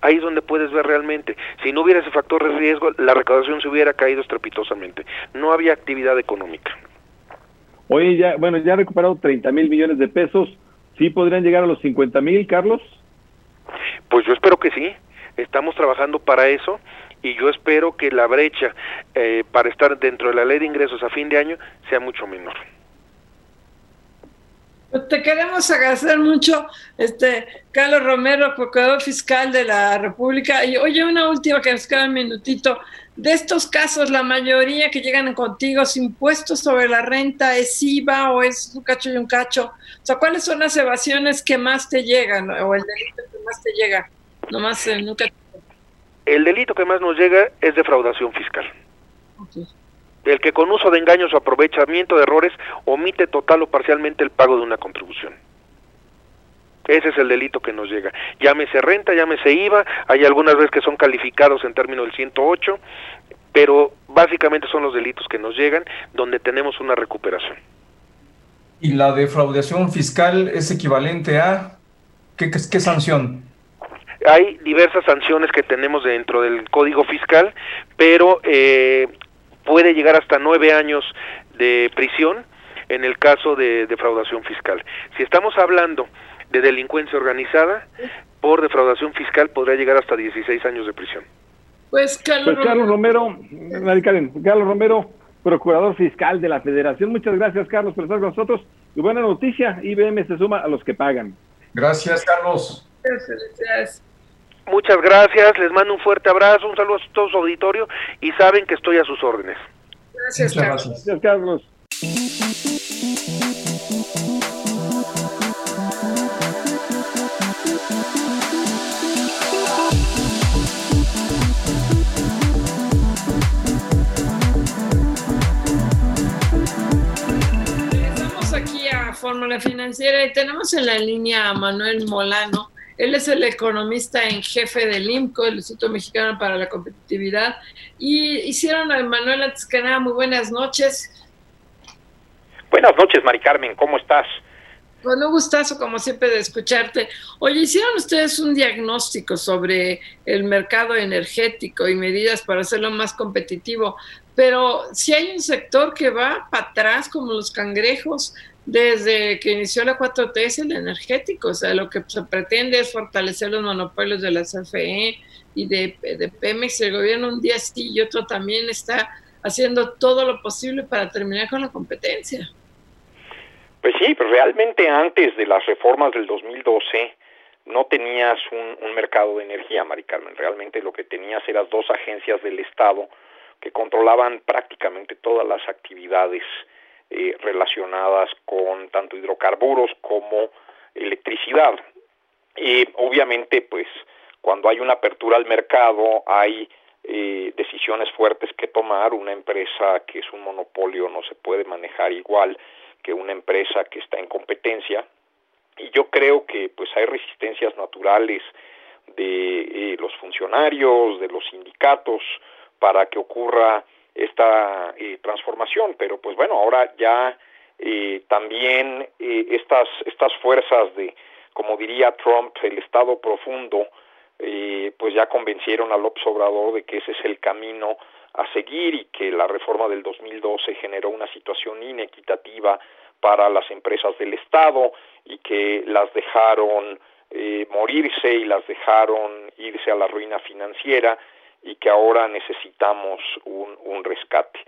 ahí es donde puedes ver realmente. Si no hubiera ese factor de riesgo, la recaudación se hubiera caído estrepitosamente. No había actividad económica. Oye, ya, bueno, ya ha recuperado 30 mil millones de pesos. ¿Sí podrían llegar a los 50 mil, Carlos? Pues yo espero que sí, estamos trabajando para eso y yo espero que la brecha eh, para estar dentro de la ley de ingresos a fin de año sea mucho menor. Te queremos agradecer mucho, este Carlos Romero, procurador fiscal de la República. Y oye, una última que nos queda un minutito. De estos casos, la mayoría que llegan contigo, impuestos sobre la renta, es IVA o es un cacho y un cacho. O sea, ¿cuáles son las evasiones que más te llegan o el delito que más te llega? Nomás eh, nunca. El delito que más nos llega es defraudación fiscal el que con uso de engaños o aprovechamiento de errores omite total o parcialmente el pago de una contribución. Ese es el delito que nos llega. Llámese renta, llámese IVA, hay algunas veces que son calificados en términos del 108, pero básicamente son los delitos que nos llegan donde tenemos una recuperación. ¿Y la defraudación fiscal es equivalente a qué, qué sanción? Hay diversas sanciones que tenemos dentro del Código Fiscal, pero eh, puede llegar hasta nueve años de prisión en el caso de defraudación fiscal. Si estamos hablando de delincuencia organizada, por defraudación fiscal podría llegar hasta 16 años de prisión. Pues Carlos, pues Carlos Romero, Carlos Romero, procurador fiscal de la Federación. Muchas gracias, Carlos, por estar con nosotros. Y buena noticia, IBM se suma a los que pagan. Gracias, Carlos. Felicidades. Muchas gracias, les mando un fuerte abrazo, un saludo a todo su auditorio y saben que estoy a sus órdenes. Gracias, Carlos. Gracias, Carlos. Estamos aquí a Fórmula Financiera y tenemos en la línea a Manuel Molano. Él es el economista en jefe del IMCO, el Instituto Mexicano para la Competitividad. Y hicieron a Manuel antes que nada, muy buenas noches. Buenas noches, Mari Carmen, ¿cómo estás? Con un gustazo, como siempre, de escucharte. Oye, hicieron ustedes un diagnóstico sobre el mercado energético y medidas para hacerlo más competitivo, pero si hay un sector que va para atrás como los cangrejos, desde que inició la 4T es el energético, o sea, lo que se pretende es fortalecer los monopolios de la CFE y de, Pemex. El gobierno un día sí y otro también está haciendo todo lo posible para terminar con la competencia. Pues sí, pero realmente antes de las reformas del 2012 no tenías un, un mercado de energía, Mari Carmen. Realmente lo que tenías eran dos agencias del Estado que controlaban prácticamente todas las actividades eh, relacionadas con tanto hidrocarburos como electricidad. Y obviamente, pues, cuando hay una apertura al mercado, hay eh, decisiones fuertes que tomar. Una empresa que es un monopolio no se puede manejar igual que una empresa que está en competencia. Y yo creo que, pues, hay resistencias naturales de eh, los funcionarios, de los sindicatos, para que ocurra esta eh, transformación, pero pues bueno, ahora ya eh, también eh, estas, estas fuerzas de, como diría Trump, el Estado profundo, eh, pues ya convencieron al López Obrador de que ese es el camino a seguir y que la reforma del 2012 generó una situación inequitativa para las empresas del Estado y que las dejaron eh, morirse y las dejaron irse a la ruina financiera y que ahora necesitamos un, rescate.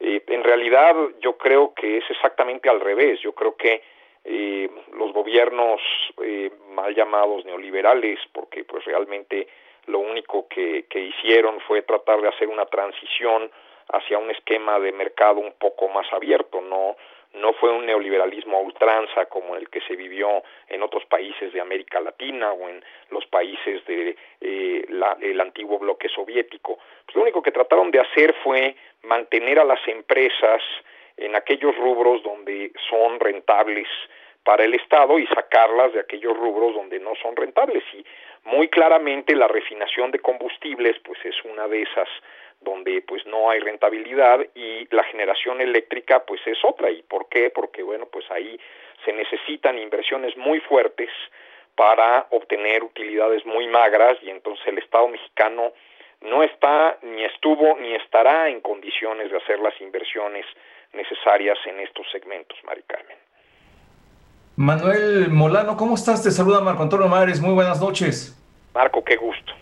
Eh, en realidad yo creo que es exactamente al revés, yo creo que eh, los gobiernos eh, mal llamados neoliberales, porque pues realmente lo único que, que hicieron fue tratar de hacer una transición hacia un esquema de mercado un poco más abierto, no no fue un neoliberalismo a ultranza como el que se vivió en otros países de América Latina o en los países del de, eh, antiguo bloque soviético. Pues lo único que trataron de hacer fue mantener a las empresas en aquellos rubros donde son rentables para el Estado y sacarlas de aquellos rubros donde no son rentables. Y muy claramente la refinación de combustibles pues es una de esas donde pues no hay rentabilidad y la generación eléctrica pues es otra. ¿Y por qué? Porque bueno, pues ahí se necesitan inversiones muy fuertes para obtener utilidades muy magras y entonces el Estado mexicano no está, ni estuvo, ni estará en condiciones de hacer las inversiones necesarias en estos segmentos, Mari Carmen. Manuel Molano, ¿cómo estás? Te saluda Marco Antonio Mares, muy buenas noches. Marco, qué gusto.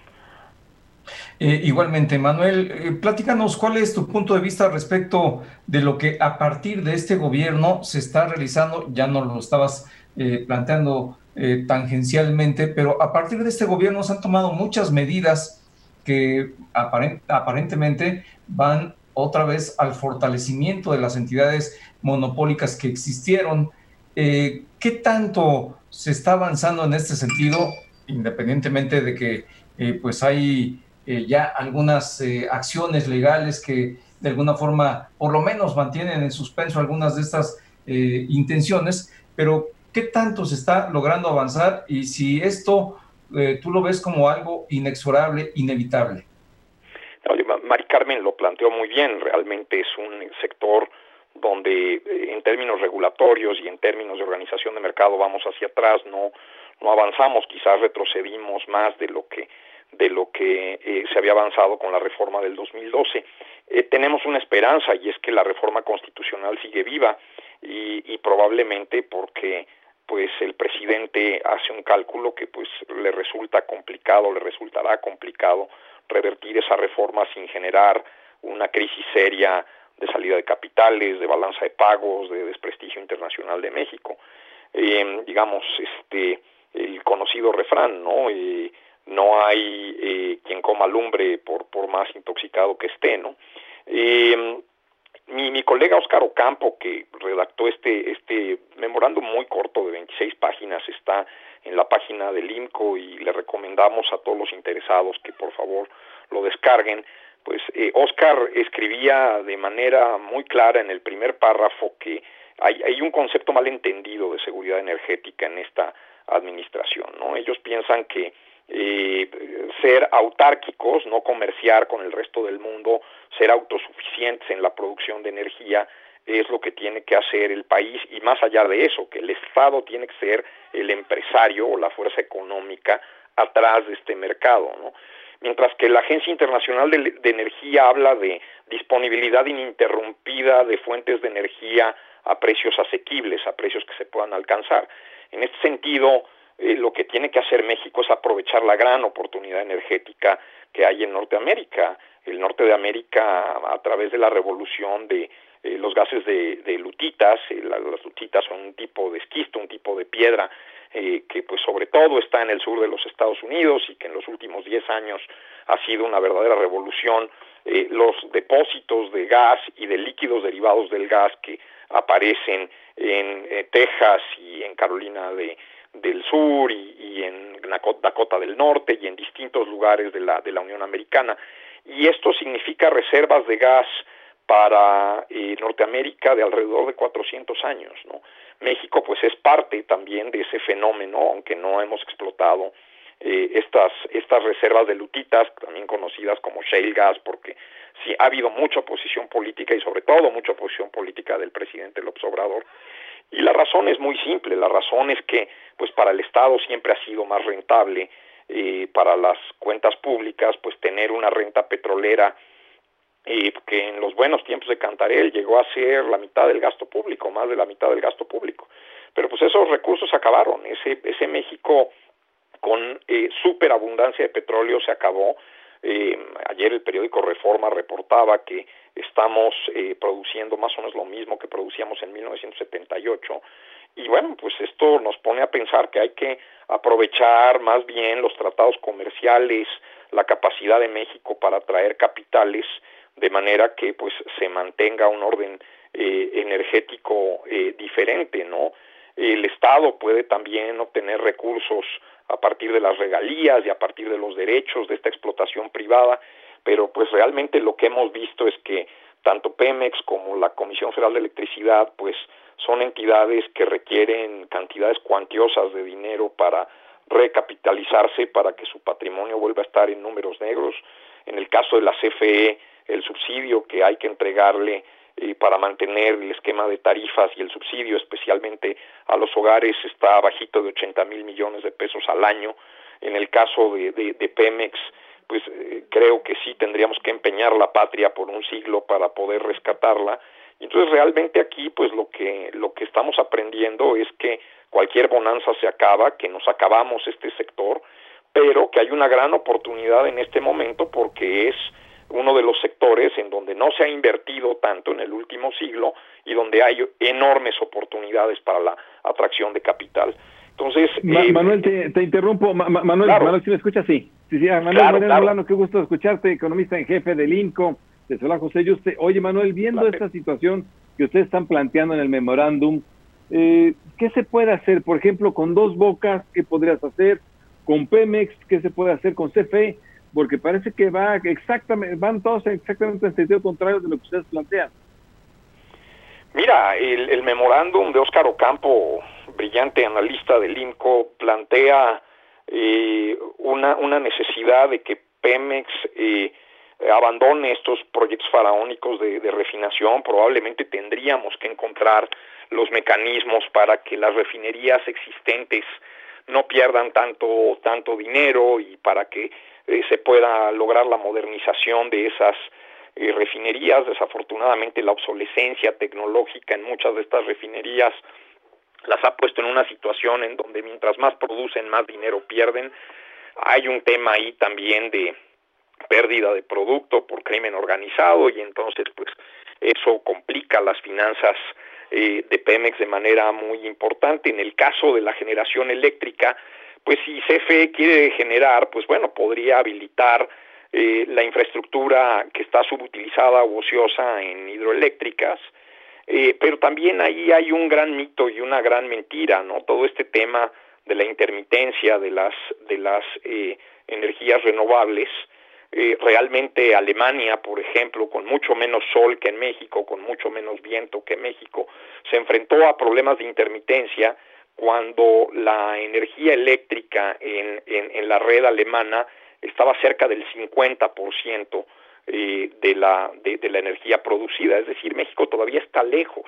Eh, igualmente, Manuel, eh, platícanos cuál es tu punto de vista respecto de lo que a partir de este gobierno se está realizando, ya no lo estabas eh, planteando eh, tangencialmente, pero a partir de este gobierno se han tomado muchas medidas que aparent aparentemente van otra vez al fortalecimiento de las entidades monopólicas que existieron. ¿Qué tanto se está avanzando en este sentido, independientemente de que pues hay eh, ya algunas eh, acciones legales que de alguna forma por lo menos mantienen en suspenso algunas de estas eh, intenciones, pero ¿qué tanto se está logrando avanzar y si esto eh, tú lo ves como algo inexorable, inevitable? Mari Carmen lo planteó muy bien, realmente es un sector donde en términos regulatorios y en términos de organización de mercado vamos hacia atrás, no, no avanzamos, quizás retrocedimos más de lo que de lo que eh, se había avanzado con la reforma del 2012. Eh, tenemos una esperanza y es que la reforma constitucional sigue viva y, probablemente porque pues el presidente hace un cálculo que pues le resulta complicado, le resultará complicado revertir esa reforma sin generar una crisis seria de salida de capitales, de balanza de pagos, de desprestigio internacional de México. Eh, digamos, este, el conocido refrán, ¿no? Eh, no hay eh, quien coma lumbre por, por más intoxicado que esté, ¿no? Eh, mi, mi colega Oscar Ocampo, que redactó este, este memorando muy corto de 26 páginas, está en la página del IMCO y le recomendamos a todos los interesados que por favor lo descarguen. Pues eh, Oscar escribía de manera muy clara en el primer párrafo que hay, hay un concepto mal entendido de seguridad energética en esta administración, ¿no? Ellos piensan que eh, ser autárquicos, no comerciar con el resto del mundo, ser autosuficientes en la producción de energía, es lo que tiene que hacer el país y más allá de eso, que el Estado tiene que ser el empresario o la fuerza económica atrás de este mercado, ¿no? Mientras que la Agencia Internacional de, de Energía habla de disponibilidad ininterrumpida de fuentes de energía a precios asequibles, a precios que se puedan alcanzar. En este sentido, eh, lo que tiene que hacer México es aprovechar la gran oportunidad energética que hay en Norteamérica. El norte de América, a través de la revolución de eh, los gases de, de lutitas, eh, las lutitas son un tipo de esquisto, un tipo de piedra que pues sobre todo está en el sur de los Estados Unidos y que en los últimos 10 años ha sido una verdadera revolución. los depósitos de gas y de líquidos derivados del gas que aparecen en Texas y en Carolina de, del Sur y, en Dakota del Norte y en distintos lugares de la, de la Unión Americana. Y esto significa reservas de gas para eh, Norteamérica de alrededor de 400 años. ¿no? México pues es parte también de ese fenómeno, aunque no hemos explotado eh, estas, estas reservas de lutitas, también conocidas como shale gas, porque sí ha habido mucha oposición política y sobre todo mucha oposición política del presidente López Obrador y la razón es muy simple, la razón es que pues para el Estado siempre ha sido más rentable eh, para las cuentas públicas pues tener una renta petrolera eh, que en los buenos tiempos de Cantarel llegó a ser la mitad del gasto público, más de la mitad del gasto público. Pero pues esos recursos acabaron, ese, ese México con eh, superabundancia de petróleo se acabó. Eh, ayer el periódico Reforma reportaba que estamos eh, produciendo más o menos lo mismo que producíamos en 1978 y bueno, pues esto nos pone a pensar que hay que aprovechar más bien los tratados comerciales, la capacidad de México para atraer capitales de manera que pues se mantenga un orden eh, energético eh, diferente, ¿no? El Estado puede también obtener recursos a partir de las regalías y a partir de los derechos de esta explotación privada pero pues realmente lo que hemos visto es que tanto Pemex como la Comisión Federal de Electricidad pues son entidades que requieren cantidades cuantiosas de dinero para recapitalizarse para que su patrimonio vuelva a estar en números negros. En el caso de la CFE, el subsidio que hay que entregarle eh, para mantener el esquema de tarifas y el subsidio especialmente a los hogares está bajito de 80 mil millones de pesos al año. En el caso de, de, de Pemex, pues eh, creo que sí tendríamos que empeñar la patria por un siglo para poder rescatarla. Y entonces realmente aquí pues lo que lo que estamos aprendiendo es que cualquier bonanza se acaba, que nos acabamos este sector, pero que hay una gran oportunidad en este momento porque es uno de los sectores en donde no se ha invertido tanto en el último siglo y donde hay enormes oportunidades para la atracción de capital. Entonces, eh, Manuel, te, interrumpo. Manuel, Manuel, si me escuchas, sí. Sí, sí, ah, Manuel claro, qué gusto escucharte, economista en jefe del INCO, de Solá José Yuste. Oye, Manuel, viendo esta situación que ustedes están planteando en el memorándum, eh, ¿qué se puede hacer? Por ejemplo, con dos bocas, ¿qué podrías hacer? Con Pemex, ¿qué se puede hacer? Con CFE, porque parece que va exactamente, van todos exactamente en sentido contrario de lo que ustedes plantean. Mira, el, el memorándum de Óscar Ocampo brillante analista del INCO, plantea eh, una, una necesidad de que Pemex eh, abandone estos proyectos faraónicos de, de, refinación, probablemente tendríamos que encontrar los mecanismos para que las refinerías existentes no pierdan tanto, tanto dinero y para que eh, se pueda lograr la modernización de esas eh, refinerías. Desafortunadamente la obsolescencia tecnológica en muchas de estas refinerías las ha puesto en una situación en donde mientras más producen, más dinero pierden. Hay un tema ahí también de pérdida de producto por crimen organizado y entonces pues eso complica las finanzas eh, de Pemex de manera muy importante. En el caso de la generación eléctrica, pues si CFE quiere generar, pues bueno, podría habilitar eh, la infraestructura que está subutilizada o ociosa en hidroeléctricas, eh, pero también ahí hay un gran mito y una gran mentira, ¿no? Todo este tema de la intermitencia de las de las eh, energías renovables. Eh, realmente Alemania, por ejemplo, con mucho menos sol que en México, con mucho menos viento que México, se enfrentó a problemas de intermitencia cuando la energía eléctrica en, en, la red alemana estaba cerca del 50% eh, de, la, de, la energía producida. Es decir, México todavía está lejos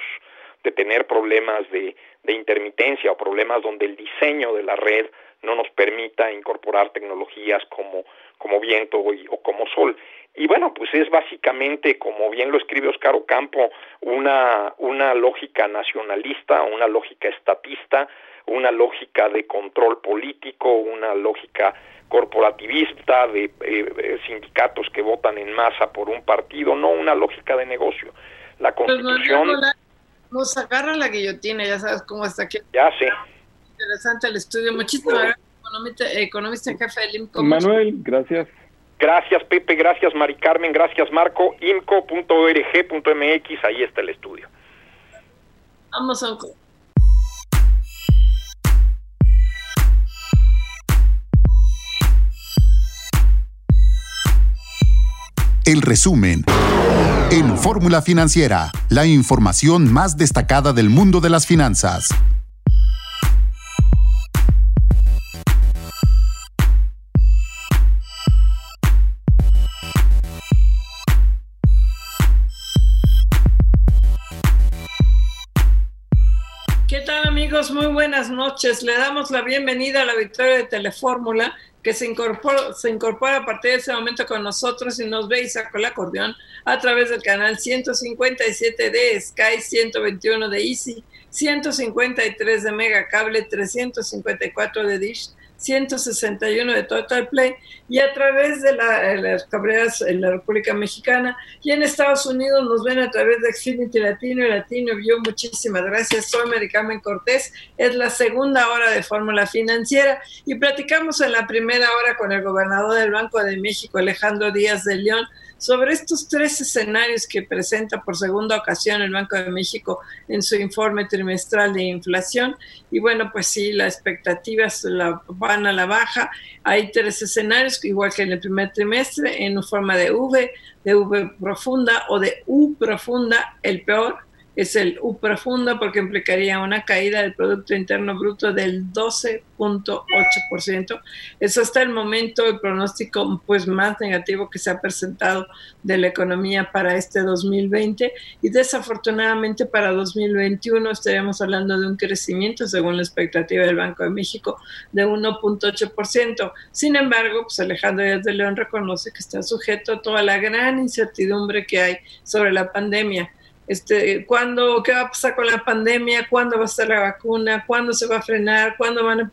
de tener problemas de, de intermitencia o problemas donde el diseño de la red no nos permita incorporar tecnologías como, como viento y, o como sol. Y bueno, pues es básicamente, como bien lo escribe Oscar Ocampo, una, una lógica nacionalista, una lógica estatista, una lógica de control político, una lógica corporativista de eh, eh, sindicatos que votan en masa por un partido, no una lógica de negocio. La pues, constitución... Nos agarra la guillotina, ya sabes cómo está aquí. Ya sé. Interesante el estudio. Muchísimas gracias, economista, en jefe del IMCO. Manuel, gracias. Gracias Pepe, gracias Mari Carmen, gracias Marco, imco.org.mx, ahí está el estudio. Vamos a El resumen. En Fórmula Financiera, la información más destacada del mundo de las finanzas. Noches. Le damos la bienvenida a la victoria de Telefórmula que se incorpora, se incorpora a partir de ese momento con nosotros y nos ve y saca el acordeón a través del canal 157 de Sky, 121 de Easy, 153 de Mega Cable, 354 de Dish, 161 de Total Play y a través de las cabreras en la República Mexicana y en Estados Unidos nos ven a través de Xfinity Latino y Latino View. Muchísimas gracias. Soy Maricarmen Cortés. Es la segunda hora de Fórmula Financiera y platicamos en la primera hora con el gobernador del Banco de México, Alejandro Díaz de León sobre estos tres escenarios que presenta por segunda ocasión el Banco de México en su informe trimestral de inflación. Y bueno, pues sí, las expectativas la, van a la baja. Hay tres escenarios, igual que en el primer trimestre, en forma de V, de V profunda o de U profunda, el peor es el U profundo porque implicaría una caída del Producto Interno Bruto del 12.8%. Es hasta el momento el pronóstico pues, más negativo que se ha presentado de la economía para este 2020 y desafortunadamente para 2021 estaríamos hablando de un crecimiento según la expectativa del Banco de México de 1.8%. Sin embargo, pues Alejandro Díaz de León reconoce que está sujeto a toda la gran incertidumbre que hay sobre la pandemia este, ¿cuándo, qué va a pasar con la pandemia, cuándo va a estar la vacuna, cuándo se va a frenar, cuándo van a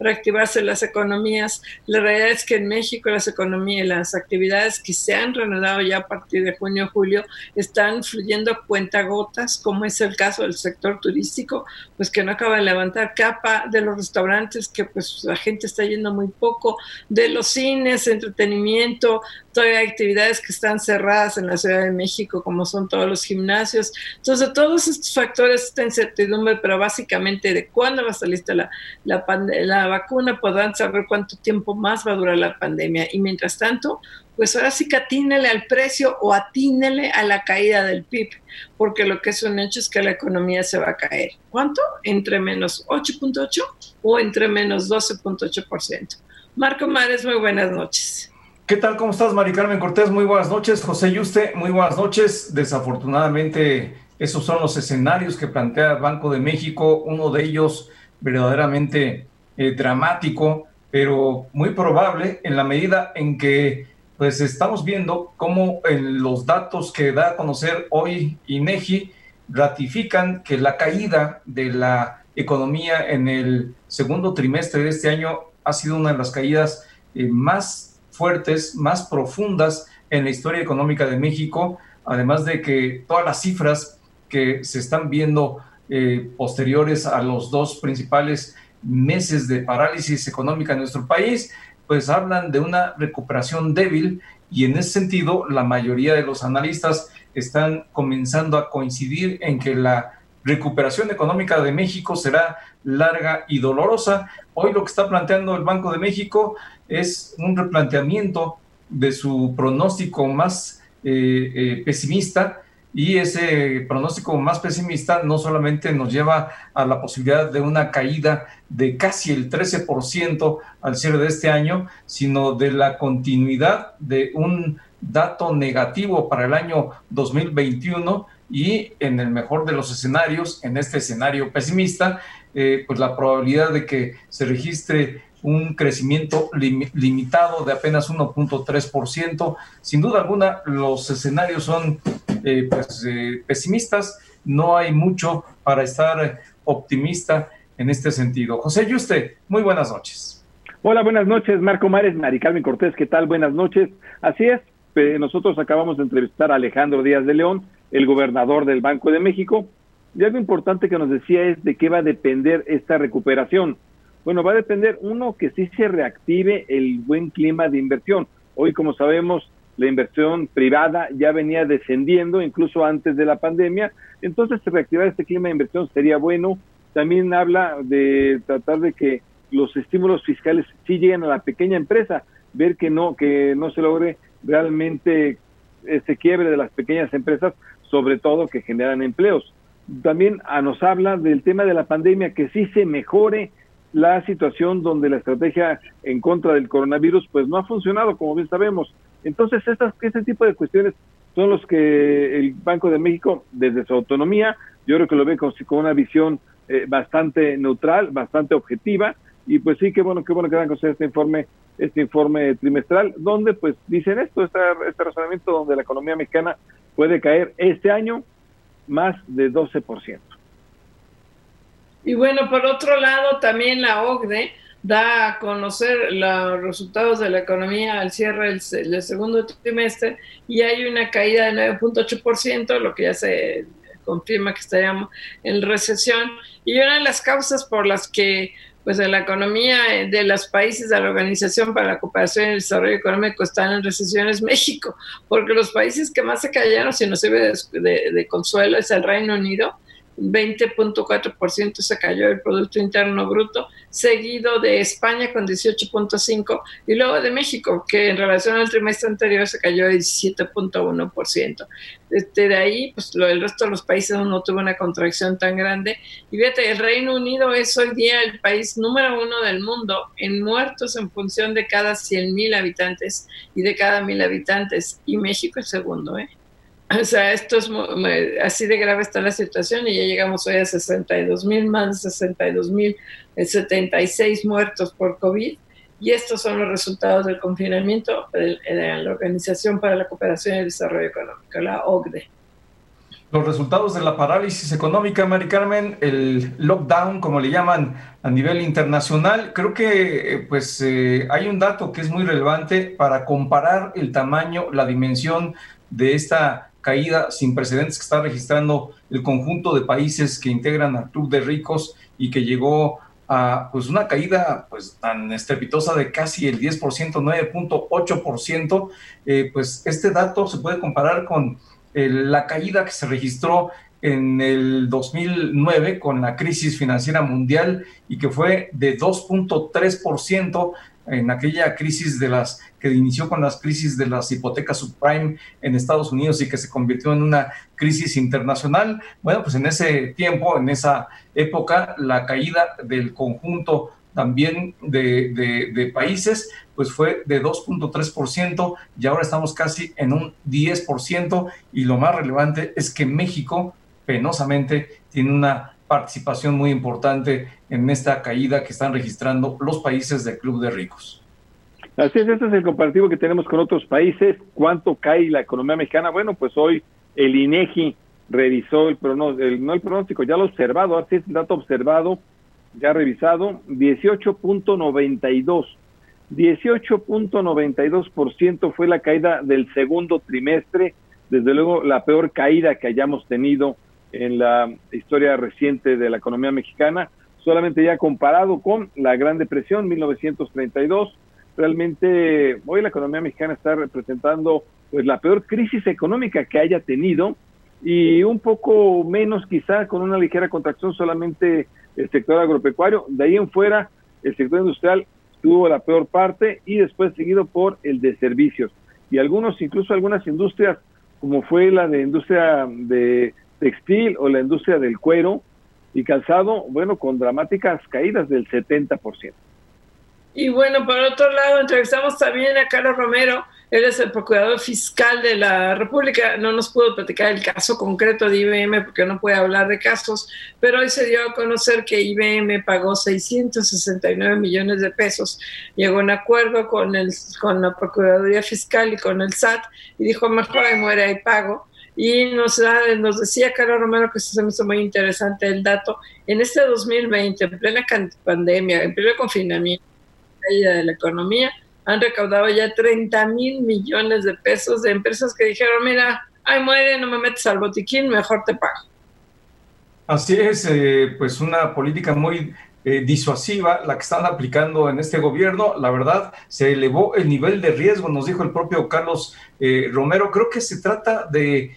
reactivarse las economías. La realidad es que en México las economías, las actividades que se han reanudado ya a partir de junio, julio, están fluyendo a cuentagotas, como es el caso del sector turístico, pues que no acaba de levantar capa, de los restaurantes, que pues la gente está yendo muy poco, de los cines, entretenimiento, todavía hay actividades que están cerradas en la Ciudad de México, como son todos los gimnasios. Entonces, todos estos factores, esta incertidumbre, pero básicamente de cuándo va a estar lista la, la, la vacuna, podrán saber cuánto tiempo más va a durar la pandemia. Y mientras tanto, pues ahora sí que atínele al precio o atínele a la caída del PIB, porque lo que es un hecho es que la economía se va a caer. ¿Cuánto? Entre menos 8.8 o entre menos 12.8%. Marco Mares, muy buenas noches. ¿Qué tal? ¿Cómo estás, Mari Carmen Cortés? Muy buenas noches. José Yuste, muy buenas noches. Desafortunadamente, esos son los escenarios que plantea el Banco de México, uno de ellos verdaderamente eh, dramático, pero muy probable en la medida en que pues estamos viendo cómo en los datos que da a conocer hoy INEGI ratifican que la caída de la economía en el segundo trimestre de este año ha sido una de las caídas eh, más fuertes, más profundas en la historia económica de México, además de que todas las cifras que se están viendo eh, posteriores a los dos principales meses de parálisis económica en nuestro país, pues hablan de una recuperación débil y en ese sentido la mayoría de los analistas están comenzando a coincidir en que la recuperación económica de México será larga y dolorosa. Hoy lo que está planteando el Banco de México es un replanteamiento de su pronóstico más eh, eh, pesimista y ese pronóstico más pesimista no solamente nos lleva a la posibilidad de una caída de casi el 13% al cierre de este año, sino de la continuidad de un dato negativo para el año 2021 y en el mejor de los escenarios, en este escenario pesimista, eh, pues la probabilidad de que se registre un crecimiento limitado de apenas 1.3%. Sin duda alguna, los escenarios son eh, pues, eh, pesimistas, no hay mucho para estar optimista en este sentido. José Yuste, muy buenas noches. Hola, buenas noches, Marco Mares, Mari Carmen Cortés, ¿qué tal? Buenas noches. Así es, nosotros acabamos de entrevistar a Alejandro Díaz de León, el gobernador del Banco de México, y algo importante que nos decía es de qué va a depender esta recuperación. Bueno, va a depender, uno, que sí se reactive el buen clima de inversión. Hoy, como sabemos, la inversión privada ya venía descendiendo incluso antes de la pandemia, entonces reactivar este clima de inversión sería bueno. También habla de tratar de que los estímulos fiscales sí lleguen a la pequeña empresa, ver que no que no se logre realmente este quiebre de las pequeñas empresas, sobre todo que generan empleos. También ah, nos habla del tema de la pandemia, que sí se mejore la situación donde la estrategia en contra del coronavirus pues no ha funcionado, como bien sabemos. Entonces, estas, este tipo de cuestiones son los que el Banco de México, desde su autonomía, yo creo que lo ve con, una visión eh, bastante neutral, bastante objetiva, y pues sí, qué bueno, qué bueno que dan con este informe, este informe trimestral, donde pues dicen esto, este, este razonamiento donde la economía mexicana puede caer este año más de 12%. Y bueno, por otro lado, también la OCDE da a conocer los resultados de la economía al cierre del, segundo trimestre y hay una caída de 9.8%, lo que ya se confirma que estaríamos en recesión. Y una de las causas por las que pues la economía de los países de la Organización para la Cooperación y el Desarrollo Económico están en recesión es México, porque los países que más se cayeron, si no sirve de, de consuelo, es el Reino Unido, 20.4% se cayó el Producto Interno Bruto, seguido de España con 18.5% y luego de México, que en relación al trimestre anterior se cayó 17.1%. Este, de ahí, pues lo, el resto de los países no tuvo una contracción tan grande. Y fíjate, el Reino Unido es hoy día el país número uno del mundo en muertos en función de cada 100.000 habitantes y de cada mil habitantes, y México es segundo, ¿eh? O sea, esto es así de grave está la situación y ya llegamos hoy a 62 mil, más de 62 mil 76 eh, muertos por COVID. Y estos son los resultados del confinamiento de, la Organización para la Cooperación y el Desarrollo Económico, la OCDE. Los resultados de la parálisis económica, Mari Carmen, el lockdown, como le llaman a nivel internacional, creo que eh, pues eh, hay un dato que es muy relevante para comparar el tamaño, la dimensión de esta caída sin precedentes que está registrando el conjunto de países que integran al Club de Ricos y que llegó a pues una caída pues tan estrepitosa de casi el 10%, 9.8%, eh, pues este dato se puede comparar con eh, la caída que se registró en el 2009 con la crisis financiera mundial y que fue de 2.3% en aquella crisis de las que inició con las crisis de las hipotecas subprime en Estados Unidos y que se convirtió en una crisis internacional. Bueno, pues en ese tiempo, en esa época, la caída del conjunto también de, de, países, pues fue de 2.3% y ahora estamos casi en un 10% y lo más relevante es que México penosamente tiene una participación muy importante en esta caída que están registrando los países del Club de Ricos. Así es, este es el comparativo que tenemos con otros países. ¿Cuánto cae la economía mexicana? Bueno, pues hoy el INEGI revisó el pronóstico, no el pronóstico, ya lo observado, así es el dato observado, ya revisado, 18.92. 18.92% fue la caída del segundo trimestre, desde luego la peor caída que hayamos tenido en la historia reciente de la economía mexicana. solamente ya comparado con la Gran Depresión 1932. Realmente hoy la economía mexicana está representando pues la peor crisis económica que haya tenido y un poco menos quizá con una ligera contracción solamente el sector agropecuario. De ahí en fuera, el sector industrial tuvo la peor parte y después seguido por el de servicios. Y algunos, incluso algunas industrias, como fue la de industria de textil o la industria del cuero y calzado, bueno, con dramáticas caídas del 70%. Y bueno, por otro lado, entrevistamos también a Carlos Romero, él es el procurador fiscal de la República, no nos pudo platicar el caso concreto de IBM porque no puede hablar de casos, pero hoy se dio a conocer que IBM pagó 669 millones de pesos, llegó a un acuerdo con, el, con la Procuraduría Fiscal y con el SAT y dijo, mejor ahí muere, ahí pago. Y nos, nos decía Carlos Romero que se me hizo muy interesante el dato, en este 2020, en plena pandemia, en pleno confinamiento, de la economía, han recaudado ya 30 mil millones de pesos de empresas que dijeron, mira, ay, muere, no me metes al botiquín, mejor te pago. Así es, eh, pues una política muy eh, disuasiva la que están aplicando en este gobierno. La verdad, se elevó el nivel de riesgo, nos dijo el propio Carlos eh, Romero. Creo que se trata de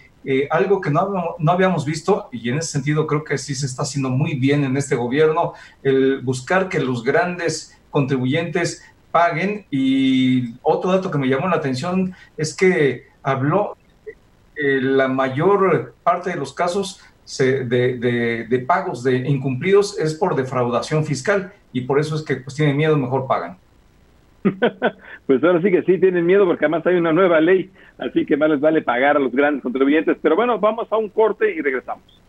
algo que no, no, habíamos visto y en ese sentido creo que sí se está haciendo muy bien en este gobierno, el buscar que los grandes contribuyentes paguen. Y otro dato que me llamó la atención es que habló eh, la mayor parte de los casos de, pagos de incumplidos es por defraudación fiscal y por eso es que pues tienen miedo, mejor pagan. pues ahora sí que sí tienen miedo porque además hay una nueva ley, así que más les vale pagar a los grandes contribuyentes. Pero bueno, vamos a un corte y regresamos.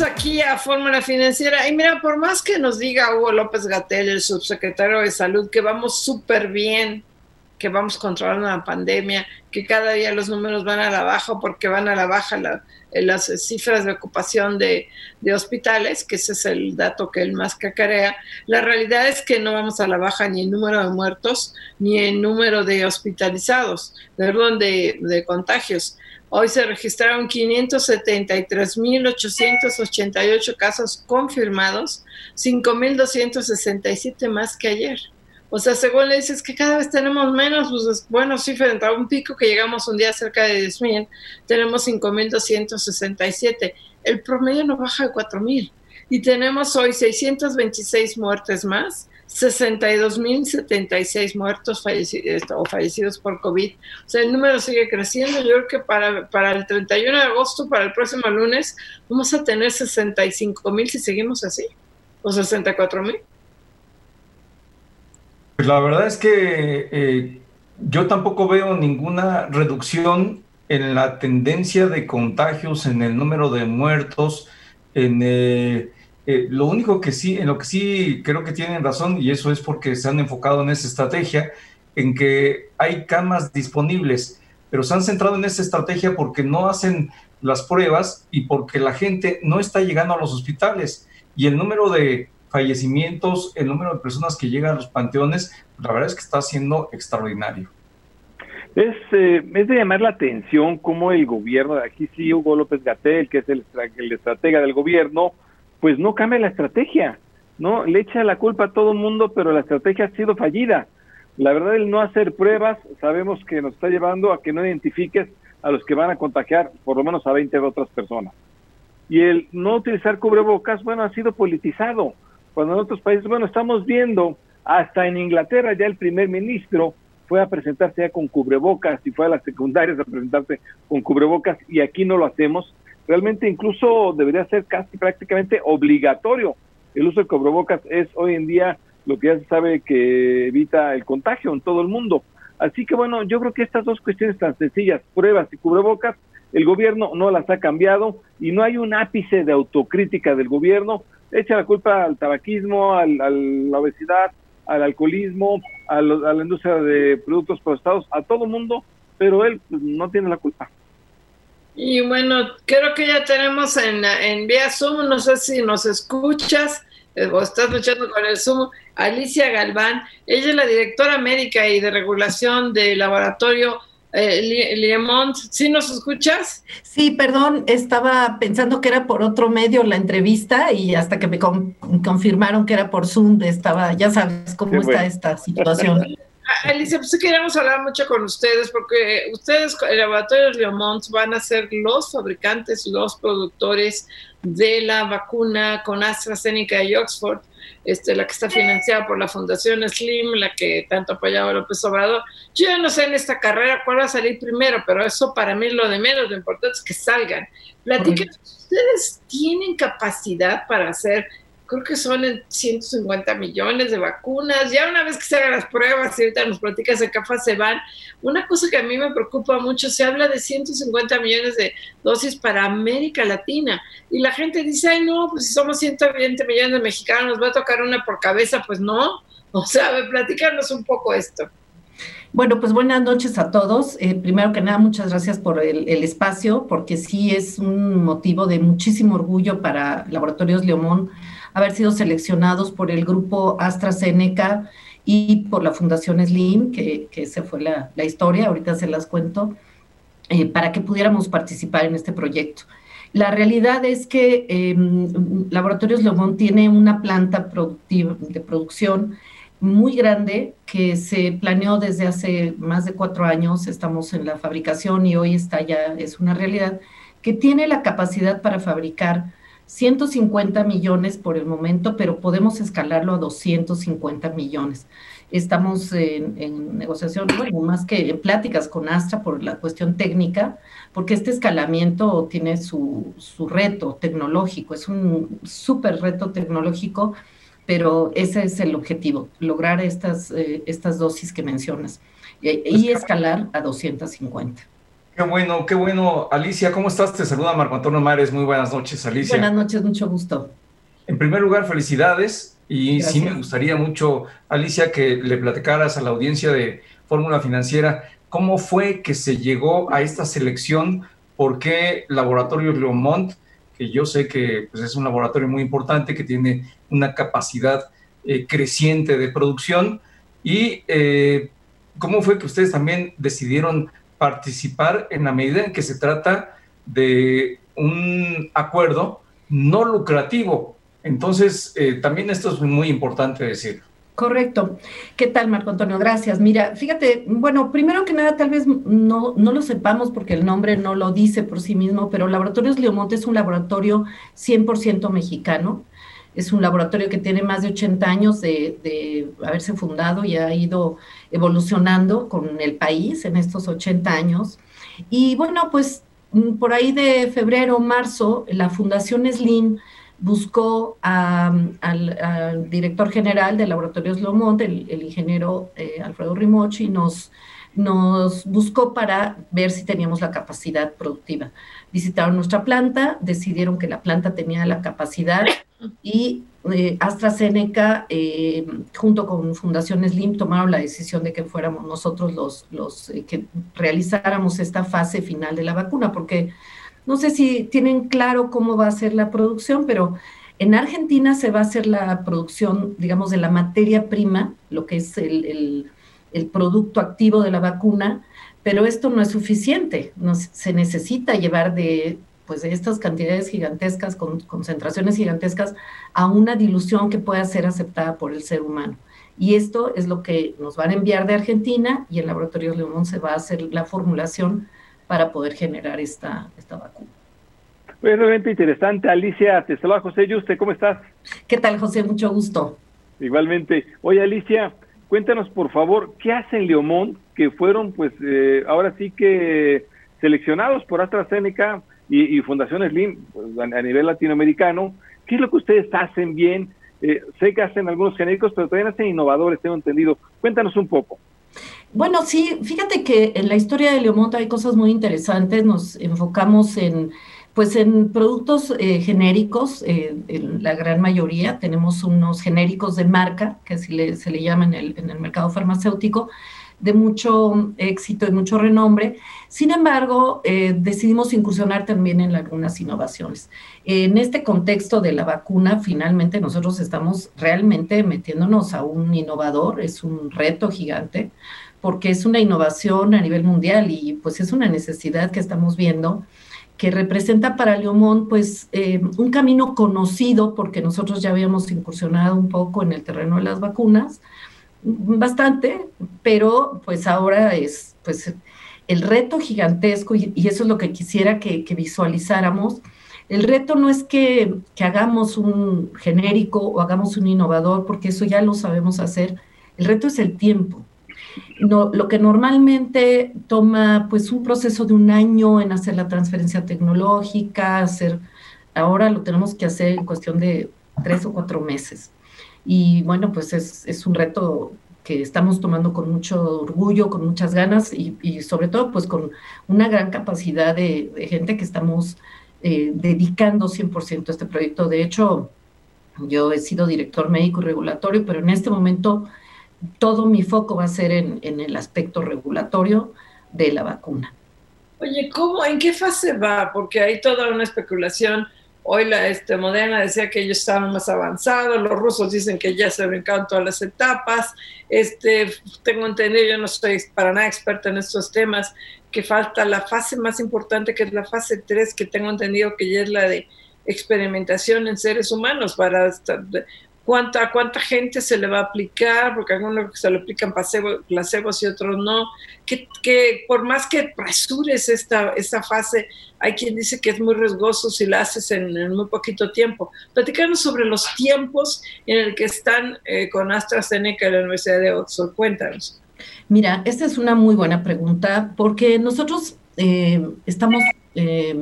Aquí a Fórmula Financiera y mira, por más que nos diga Hugo López Gatel, el subsecretario de Salud, que vamos súper bien, que vamos controlando la pandemia, que cada día los números van a la baja porque van a la baja las cifras de ocupación de, de, hospitales, que ese es el dato que él más cacarea, la realidad es que no vamos a la baja ni en número de muertos ni en número de hospitalizados, perdón, de, de contagios. Hoy se registraron 573.888 casos confirmados, 5.267 más que ayer. O sea, según le dices que cada vez tenemos menos, pues bueno, sí, frente a un pico que llegamos un día cerca de 10.000, tenemos 5.267. El promedio no baja de 4.000. Y tenemos hoy 626 muertes más 62.076 muertos fallecidos, o fallecidos por COVID. O sea, el número sigue creciendo. Yo creo que para, para el 31 de agosto, para el próximo lunes, vamos a tener 65.000 si seguimos así, o 64.000. Pues la verdad es que eh, yo tampoco veo ninguna reducción en la tendencia de contagios, en el número de muertos, en... Eh, eh, lo único que sí, en lo que sí creo que tienen razón, y eso es porque se han enfocado en esa estrategia, en que hay camas disponibles, pero se han centrado en esa estrategia porque no hacen las pruebas y porque la gente no está llegando a los hospitales. Y el número de fallecimientos, el número de personas que llegan a los panteones, la verdad es que está siendo extraordinario. Es, eh, es de llamar la atención cómo el gobierno, aquí sí Hugo López Gatel, que es el, el estratega del gobierno, pues no cambia la estrategia, ¿no? Le echa la culpa a todo el mundo, pero la estrategia ha sido fallida. La verdad, el no hacer pruebas, sabemos que nos está llevando a que no identifiques a los que van a contagiar por lo menos a 20 de otras personas. Y el no utilizar cubrebocas, bueno, ha sido politizado. Cuando en otros países, bueno, estamos viendo, hasta en Inglaterra ya el primer ministro fue a presentarse ya con cubrebocas y fue a las secundarias a presentarse con cubrebocas y aquí no lo hacemos realmente incluso debería ser casi prácticamente obligatorio. El uso de cubrebocas es hoy en día lo que ya se sabe que evita el contagio en todo el mundo. Así que bueno, yo creo que estas dos cuestiones tan sencillas, pruebas y cubrebocas, el gobierno no las ha cambiado y no hay un ápice de autocrítica del gobierno. Echa la culpa al tabaquismo, a la obesidad, al alcoholismo, a, a, la industria de productos procesados, a todo mundo, pero él no tiene la culpa. Y bueno, creo que ya tenemos en, en vía Zoom, no sé si nos escuchas eh, o estás luchando con el Zoom, Alicia Galván. Ella es la directora médica y de regulación del laboratorio eh, Liemont. ¿Sí nos escuchas? Sí, perdón, estaba pensando que era por otro medio la entrevista y hasta que me confirmaron que era por Zoom, estaba, ya sabes cómo está esta situación. Alicia, pues queremos hablar mucho con ustedes porque ustedes, el laboratorio Leomont, van a ser los fabricantes, los productores de la vacuna con AstraZeneca y Oxford, este, la que está financiada por la Fundación Slim, la que tanto apoyaba López Obrador. Yo ya no sé en esta carrera cuál va a salir primero, pero eso para mí es lo de menos, lo importante es que salgan. Platiquen, ¿ustedes tienen capacidad para hacer creo que son 150 millones de vacunas. Ya una vez que se hagan las pruebas, y ahorita nos platicas de qué se van, una cosa que a mí me preocupa mucho, se habla de 150 millones de dosis para América Latina. Y la gente dice, ay, no, pues si somos 120 millones de mexicanos, nos va a tocar una por cabeza. Pues no. O sea, platícanos un poco esto. Bueno, pues buenas noches a todos. Eh, primero que nada, muchas gracias por el, el, espacio, porque sí es un motivo de muchísimo orgullo para Laboratorios Leomón haber sido seleccionados por el grupo AstraZeneca y por la Fundación Slim, que, que esa fue la, la, historia, ahorita se las cuento, eh, para que pudiéramos participar en este proyecto. La realidad es que eh, Laboratorios Leomón tiene una planta productiva, de producción muy grande que se planeó desde hace más de cuatro años, estamos en la fabricación y hoy está ya, es una realidad, que tiene la capacidad para fabricar 150 millones por el momento, pero podemos escalarlo a 250 millones. Estamos en, negociación, bueno, más que en pláticas con Astra por la cuestión técnica, porque este escalamiento tiene su, reto tecnológico, es un súper reto tecnológico, pero ese es el objetivo, lograr estas, eh, estas dosis que mencionas y escalar a 250. Qué bueno, qué bueno. Alicia, ¿cómo estás? Te saluda Marco Antonio Mares. Muy buenas noches, Alicia. Buenas noches, mucho gusto. En primer lugar, felicidades. Y sí me gustaría mucho, Alicia, que le platicaras a la audiencia de Fórmula Financiera cómo fue que se llegó a esta selección, por qué Laboratorios Leomont, que yo sé que pues, es un laboratorio muy importante, que tiene una capacidad eh, creciente de producción, y eh, cómo fue que ustedes también decidieron participar en la medida en que se trata de un acuerdo no lucrativo. Entonces, eh, también esto es muy importante decir. Correcto. ¿Qué tal, Marco Antonio? Gracias. Mira, fíjate, bueno, primero que nada, tal vez no, no lo sepamos porque el nombre no lo dice por sí mismo, pero Laboratorios Leomonte es un laboratorio 100% mexicano. Es un laboratorio que tiene más de 80 años de, haberse fundado y ha ido evolucionando con el país en estos 80 años. Y bueno, pues mm, por ahí de febrero, marzo, la Fundación Slim buscó al, director general de Laboratorios Lomont, el, ingeniero eh, Alfredo Rimochi, nos, nos buscó para ver si teníamos la capacidad productiva. Visitaron nuestra planta, decidieron que la planta tenía la capacidad y eh, AstraZeneca, eh, junto con Fundación Slim, tomaron la decisión de que fuéramos nosotros los, los eh, que realizáramos esta fase final de la vacuna, porque no sé si tienen claro cómo va a ser la producción, pero en Argentina se va a hacer la producción, digamos, de la materia prima, lo que es el, el, producto activo de la vacuna, pero esto no es suficiente, se necesita llevar de pues de estas cantidades gigantescas, con concentraciones gigantescas, a una dilución que pueda ser aceptada por el ser humano. Y esto es lo que nos van a enviar de Argentina y el Laboratorio León se va a hacer la formulación para poder generar esta, esta vacuna. Pues realmente interesante. Alicia, te saluda José Yuste, ¿cómo estás? ¿Qué tal, José? Mucho gusto. Igualmente. Oye, Alicia, cuéntanos por favor, ¿qué hacen Leomón que fueron, pues, eh, ahora sí que seleccionados por AstraZeneca y, Fundación Slim pues, a, nivel latinoamericano. ¿Qué es lo que ustedes hacen bien? Eh, sé que hacen algunos genéricos, pero también hacen innovadores, tengo entendido. Cuéntanos un poco. Bueno, sí, fíjate que en la historia de Leomonte hay cosas muy interesantes. Nos enfocamos en, pues, en productos eh, genéricos, eh, en la gran mayoría. Tenemos unos genéricos de marca, que así se le llama en el, en el mercado farmacéutico, de mucho éxito y mucho renombre. Sin embargo, eh, decidimos incursionar también en algunas innovaciones. En este contexto de la vacuna, finalmente nosotros estamos realmente metiéndonos a un innovador, es un reto gigante, porque es una innovación a nivel mundial y pues es una necesidad que estamos viendo que representa para Leomón pues eh, un camino conocido porque nosotros ya habíamos incursionado un poco en el terreno de las vacunas, bastante, pero pues ahora es pues el reto gigantesco y, eso es lo que quisiera que, visualizáramos. El reto no es que, que, hagamos un genérico o hagamos un innovador, porque eso ya lo sabemos hacer. El reto es el tiempo. No, lo que normalmente toma pues un proceso de un año en hacer la transferencia tecnológica, hacer, ahora lo tenemos que hacer en cuestión de tres o cuatro meses. Y bueno, pues es, es un reto que estamos tomando con mucho orgullo, con muchas ganas y, y sobre todo pues con una gran capacidad de, gente que estamos eh, dedicando 100% a este proyecto. De hecho, yo he sido director médico y regulatorio, pero en este momento todo mi foco va a ser en, en el aspecto regulatorio de la vacuna. Oye, ¿cómo, en qué fase va? Porque hay toda una especulación Hoy la este, Moderna decía que ellos estaban más avanzados, los rusos dicen que ya se brincaron todas las etapas. Este, tengo entendido, yo no soy para nada experta en estos temas, que falta la fase más importante, que es la fase 3, que tengo entendido que ya es la de experimentación en seres humanos para cuánta, cuánta gente se le va a aplicar, porque algunos se le aplican placebos y otros no, que, que, por más que apresures esta, esta fase, hay quien dice que es muy riesgoso si la haces en, muy poquito tiempo. Platícanos sobre los tiempos en el que están eh, con AstraZeneca en la Universidad de Oxford. Cuéntanos. Mira, esta es una muy buena pregunta porque nosotros eh, estamos... Eh,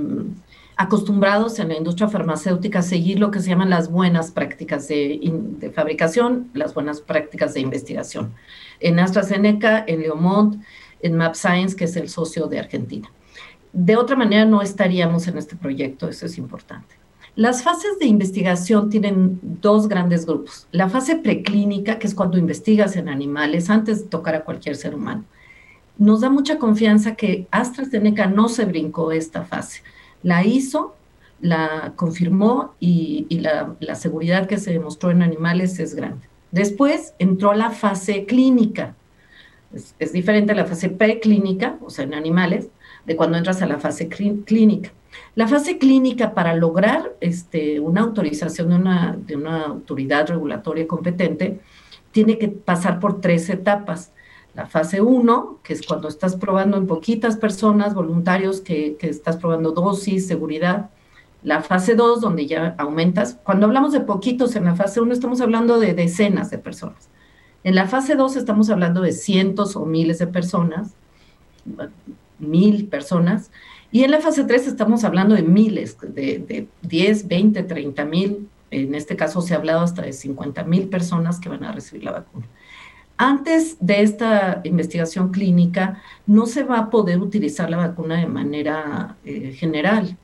acostumbrados en la industria farmacéutica a seguir lo que se llaman las buenas prácticas de, fabricación, las buenas prácticas de investigación. En AstraZeneca, en Leomont, en MapScience, que es el socio de Argentina. De otra manera, no estaríamos en este proyecto, eso es importante. Las fases de investigación tienen dos grandes grupos. La fase preclínica, que es cuando investigas en animales antes de tocar a cualquier ser humano. Nos da mucha confianza que AstraZeneca no se brincó esta fase la hizo, la confirmó y, la, seguridad que se demostró en animales es grande. Después entró la fase clínica. Es, diferente a la fase preclínica, o sea, en animales, de cuando entras a la fase clínica. La fase clínica para lograr este, una autorización de una, de una autoridad regulatoria competente tiene que pasar por tres etapas. Fase 1, que es cuando estás probando en poquitas personas, voluntarios, que, estás probando dosis, seguridad. La fase 2, donde ya aumentas. Cuando hablamos de poquitos en la fase 1, estamos hablando de decenas de personas. En la fase 2 estamos hablando de cientos o miles de personas, mil personas. Y en la fase 3 estamos hablando de miles, de, de 10, 20, 30 mil. En este caso se ha hablado hasta de 50 mil personas que van a recibir la vacuna. Antes de esta investigación clínica, no se va a poder utilizar la vacuna de manera eh, general.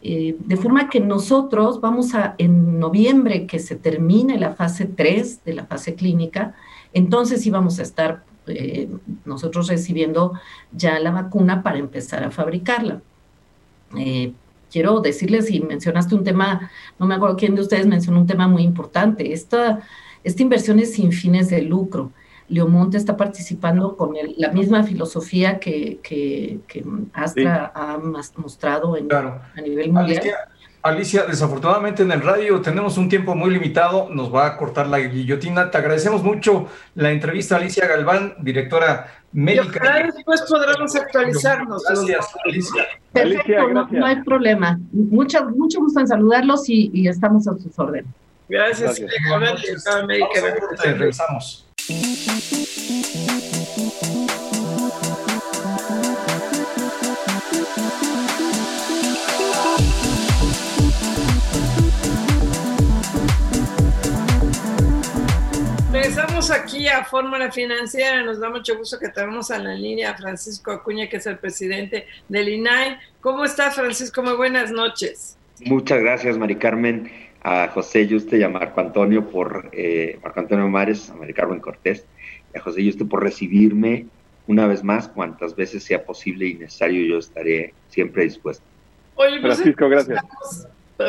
Eh, de forma que nosotros vamos a, en noviembre, que se termine la fase 3 de la fase clínica, entonces íbamos a estar eh, nosotros recibiendo ya la vacuna para empezar a fabricarla. quiero decirles, y mencionaste un tema, no me acuerdo quién de ustedes mencionó un tema muy importante, esta, esta inversión es sin fines de lucro. Leomonte está participando con la misma filosofía que, que, Astra ha mostrado en, a nivel mundial. Alicia, desafortunadamente en el radio tenemos un tiempo muy limitado, nos va a cortar la guillotina. Te agradecemos mucho la entrevista, Alicia Galván, directora médica. Y después podremos actualizarnos. Gracias, Alicia. Perfecto, no, hay problema. Mucho, mucho gusto en saludarlos y, estamos a sus órdenes. Gracias, Gracias. Regresamos. Regresamos aquí a Fórmula Financiera. Nos da mucho gusto que tenemos a la línea a Francisco Acuña, que es el presidente del INAI. ¿Cómo está, Francisco? Muy buenas noches. Muchas gracias, Mari Carmen a José Yuste y a Marco Antonio por, eh, Marco Antonio Mares, a Mari Carmen Cortés, y a José Yuste por recibirme una vez más, cuantas veces sea posible y necesario, yo estaré siempre dispuesto. Oye, pues, Francisco, gracias.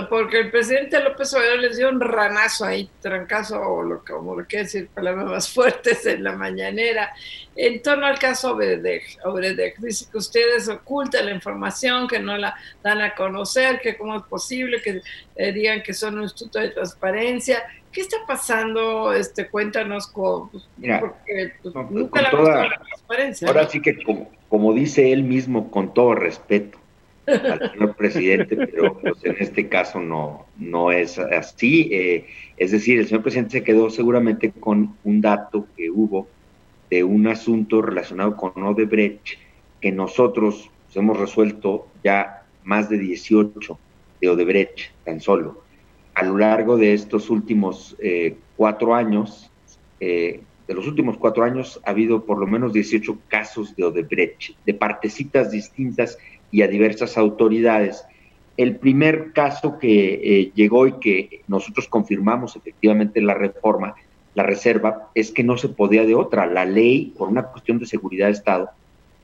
Porque el presidente López Obrador les dio un ranazo ahí, trancazo, o lo, como lo quiere decir, palabras más fuertes en la mañanera, en torno al caso Obredech. Dice que ustedes ocultan la información, que no la dan a conocer, que cómo es posible que eh, digan que son un instituto de transparencia. ¿Qué está pasando? Este, cuéntanos con, Mira, porque pues, nunca la transparencia. Ahora sí que como, como dice él mismo, con todo respeto, al señor presidente, pero pues, en este caso no, no es así. Eh, es decir, el señor presidente se quedó seguramente con un dato que hubo de un asunto relacionado con Odebrecht que nosotros pues, hemos resuelto ya más de 18 de Odebrecht tan solo a lo largo de estos últimos eh, cuatro años, eh, de los últimos cuatro años, ha habido por lo menos 18 casos de Odebrecht, de partecitas distintas y a diversas autoridades. El primer caso que eh, llegó y que nosotros confirmamos efectivamente la reforma, la reserva, es que no se podía de otra. La ley, por una cuestión de seguridad de Estado,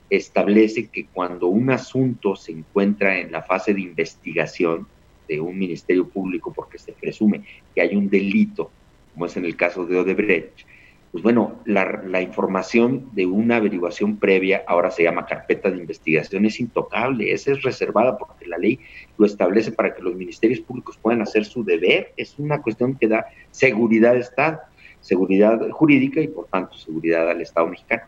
establece que cuando un asunto se encuentra en la fase de investigación, de un ministerio público porque se presume que hay un delito, como es en el caso de Odebrecht, pues bueno, la, información de una averiguación previa, ahora se llama carpeta de investigación, es intocable, esa es reservada porque la ley lo establece para que los ministerios públicos puedan hacer su deber, es una cuestión que da seguridad de Estado, seguridad jurídica y por tanto seguridad al Estado mexicano.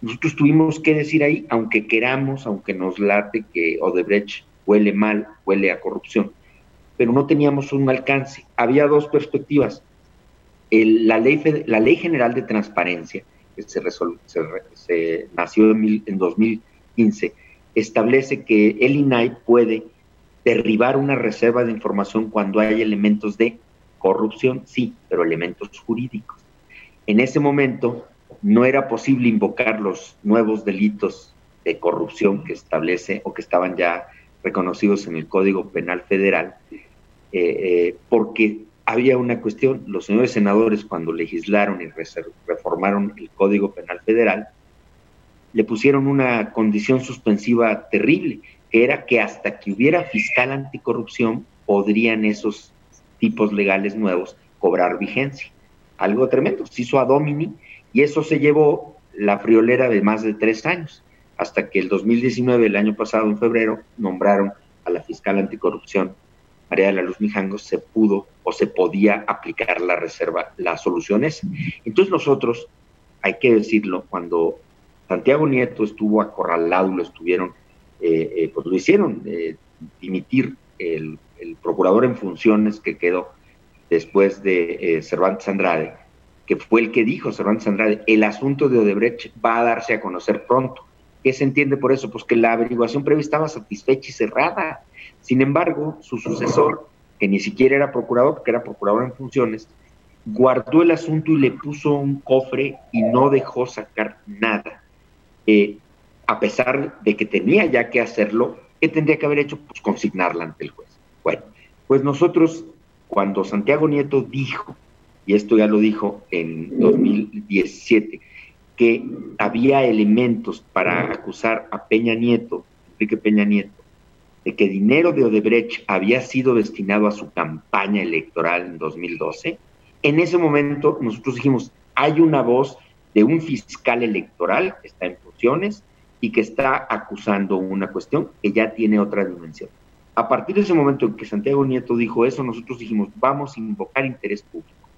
Nosotros tuvimos que decir ahí, aunque queramos, aunque nos late que Odebrecht huele mal, huele a corrupción, pero no teníamos un alcance. Había dos perspectivas. La, ley, la Ley General de Transparencia, que se, se, nació en, en 2015, establece que el INAI puede derribar una reserva de información cuando hay elementos de corrupción, sí, pero elementos jurídicos. En ese momento no era posible invocar los nuevos delitos de corrupción que establece o que estaban ya reconocidos en el Código Penal Federal, eh, eh, porque había una cuestión, los señores senadores cuando legislaron y reformaron el Código Penal Federal, le pusieron una condición suspensiva terrible, que era que hasta que hubiera fiscal anticorrupción podrían esos tipos legales nuevos cobrar vigencia. Algo tremendo, se hizo a domini y eso se llevó la friolera de más de tres años, hasta que el 2019, el año pasado, en febrero, nombraron a la fiscal anticorrupción María de la Luz Mijangos se pudo o se podía aplicar la reserva, las soluciones. Entonces nosotros, hay que decirlo, cuando Santiago Nieto estuvo acorralado, lo estuvieron, eh, eh, pues lo hicieron eh, dimitir el, procurador en funciones que quedó después de Cervantes Andrade, que fue el que dijo Cervantes Andrade, el asunto de Odebrecht va a darse a conocer pronto. ¿Qué se entiende por eso? Pues que la averiguación previa estaba satisfecha y cerrada. Sin embargo, su sucesor, que ni siquiera era procurador, porque era procurador en funciones, guardó el asunto y le puso un cofre y no dejó sacar nada. Eh, a pesar de que tenía ya que hacerlo, ¿qué tendría que haber hecho? Pues consignarla ante el juez. Bueno, pues nosotros, cuando Santiago Nieto dijo, y esto ya lo dijo en 2017, que había elementos para acusar a Peña Nieto, Enrique Peña Nieto, de que dinero de Odebrecht había sido destinado a su campaña electoral en 2012, en ese momento nosotros dijimos, hay una voz de un fiscal electoral que está en funciones y que está acusando una cuestión que ya tiene otra dimensión. A partir de ese momento en que Santiago Nieto dijo eso, nosotros dijimos, vamos a invocar interés público,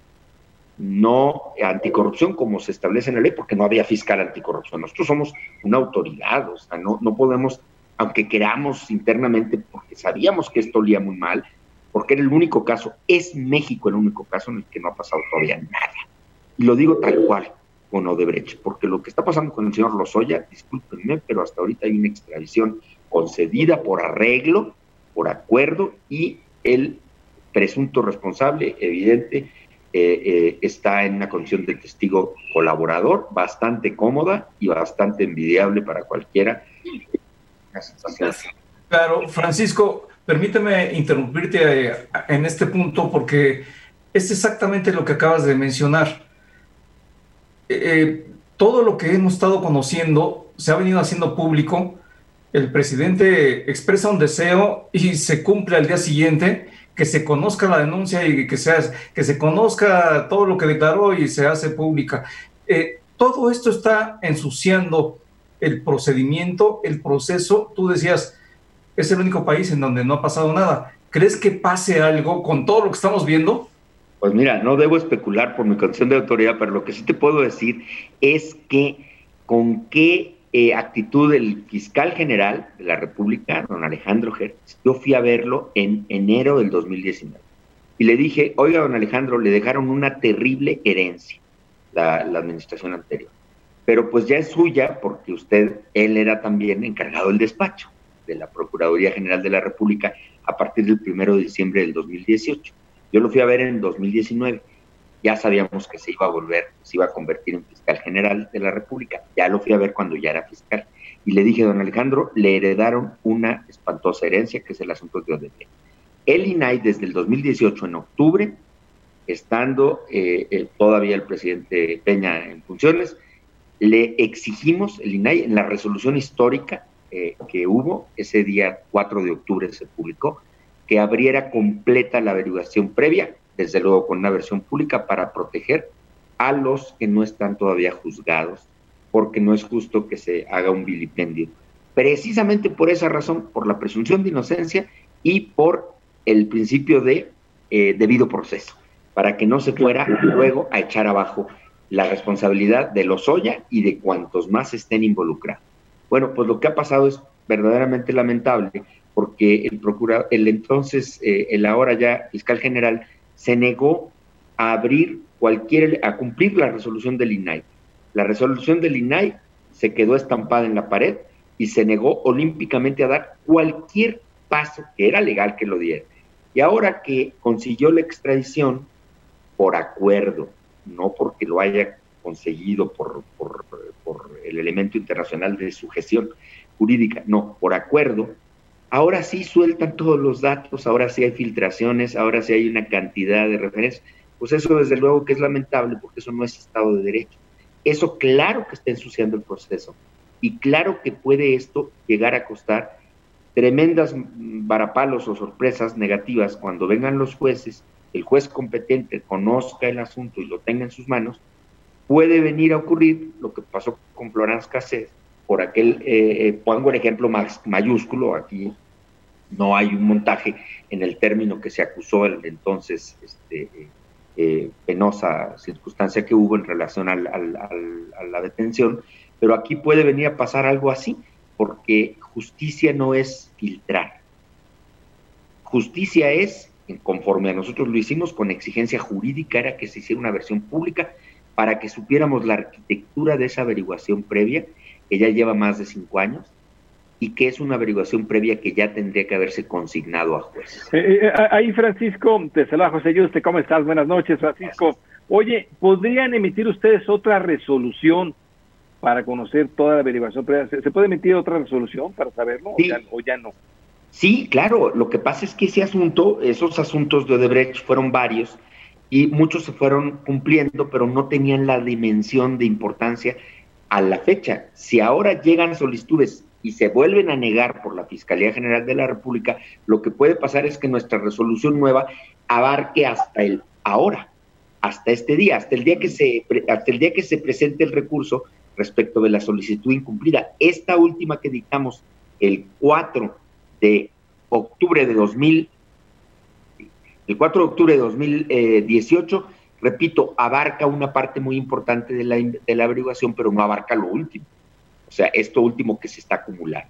no anticorrupción como se establece en la ley, porque no había fiscal anticorrupción. Nosotros somos una autoridad, o sea, no, no podemos aunque queramos internamente, porque sabíamos que esto olía muy mal, porque era el único caso, es México el único caso en el que no ha pasado todavía nada. Y lo digo tal cual con Odebrecht, porque lo que está pasando con el señor Lozoya, discúlpenme, pero hasta ahorita hay una extradición concedida por arreglo, por acuerdo, y el presunto responsable, evidente, eh, eh, está en una condición de testigo colaborador bastante cómoda y bastante envidiable para cualquiera Claro, Francisco, permíteme interrumpirte eh, en este punto porque es exactamente lo que acabas de mencionar. Eh, todo lo que hemos estado conociendo se ha venido haciendo público. El presidente expresa un deseo y se cumple al día siguiente que se conozca la denuncia y que, sea, que se conozca todo lo que declaró y se hace pública. Eh, todo esto está ensuciando el procedimiento, el proceso. Tú decías, es el único país en donde no ha pasado nada. ¿Crees que pase algo con todo lo que estamos viendo? Pues mira, no debo especular por mi condición de autoridad, pero lo que sí te puedo decir es que con qué eh, actitud el fiscal general de la República, don Alejandro Gertz, yo fui a verlo en enero del 2019. Y le dije, oiga, don Alejandro, le dejaron una terrible herencia la, la administración anterior. Pero pues ya es suya porque usted, él era también encargado del despacho de la Procuraduría General de la República a partir del primero de diciembre del 2018. Yo lo fui a ver en 2019. Ya sabíamos que se iba a volver, se iba a convertir en fiscal general de la República. Ya lo fui a ver cuando ya era fiscal. Y le dije, don Alejandro, le heredaron una espantosa herencia, que es el asunto de Odebrecht. El INAI, desde el 2018, en octubre, estando eh, todavía el presidente Peña en funciones, le exigimos, el INAI, en la resolución histórica eh, que hubo, ese día 4 de octubre se publicó, que abriera completa la averiguación previa, desde luego con una versión pública, para proteger a los que no están todavía juzgados, porque no es justo que se haga un vilipendio. Precisamente por esa razón, por la presunción de inocencia y por el principio de eh, debido proceso, para que no se fuera luego a echar abajo la responsabilidad de los Oya y de cuantos más estén involucrados. Bueno, pues lo que ha pasado es verdaderamente lamentable porque el procurador, el entonces, eh, el ahora ya fiscal general, se negó a abrir cualquier, a cumplir la resolución del INAI. La resolución del INAI se quedó estampada en la pared y se negó olímpicamente a dar cualquier paso que era legal que lo diera. Y ahora que consiguió la extradición por acuerdo, no porque lo haya conseguido por, por, el elemento internacional de su gestión jurídica, no, por acuerdo, ahora sí sueltan todos los datos, ahora sí hay filtraciones, ahora sí hay una cantidad de referencias. Pues eso desde luego que es lamentable porque eso no es Estado de Derecho. Eso claro que está ensuciando el proceso y claro que puede esto llegar a costar tremendas varapalos o sorpresas negativas cuando vengan los jueces, el juez competente conozca el asunto y lo tenga en sus manos puede venir a ocurrir lo que pasó con Florence Cassés, por aquel, eh, eh, pongo el ejemplo mayúsculo, aquí no hay un montaje en el término que se acusó el entonces este, eh, penosa circunstancia que hubo en relación a la detención, pero aquí puede venir a pasar algo así, porque justicia no es filtrar. Justicia es, conforme a nosotros lo hicimos con exigencia jurídica, era que se hiciera una versión pública para que supiéramos la arquitectura de esa averiguación previa, que ya lleva más de cinco años, y que es una averiguación previa que ya tendría que haberse consignado a jueces. Eh, eh, ahí, Francisco, te saluda José Yuste, ¿cómo estás? Buenas noches, Francisco. Oye, ¿podrían emitir ustedes otra resolución para conocer toda la averiguación previa? ¿Se, puede emitir otra resolución para saberlo o, ya, no? Sí, claro. Lo que pasa es que ese asunto, esos asuntos de Odebrecht fueron varios y muchos se fueron cumpliendo, pero no tenían la dimensión de importancia a la fecha. Si ahora llegan solicitudes y se vuelven a negar por la Fiscalía General de la República, lo que puede pasar es que nuestra resolución nueva abarque hasta el ahora, hasta este día, hasta el día que se hasta el día que se presente el recurso respecto de la solicitud incumplida. Esta última que dictamos el 4 de octubre de 2000 el 4 de octubre de 2018, repito, abarca una parte muy importante de la, de la averiguación, pero no abarca lo último. O sea, esto último que se está acumulando.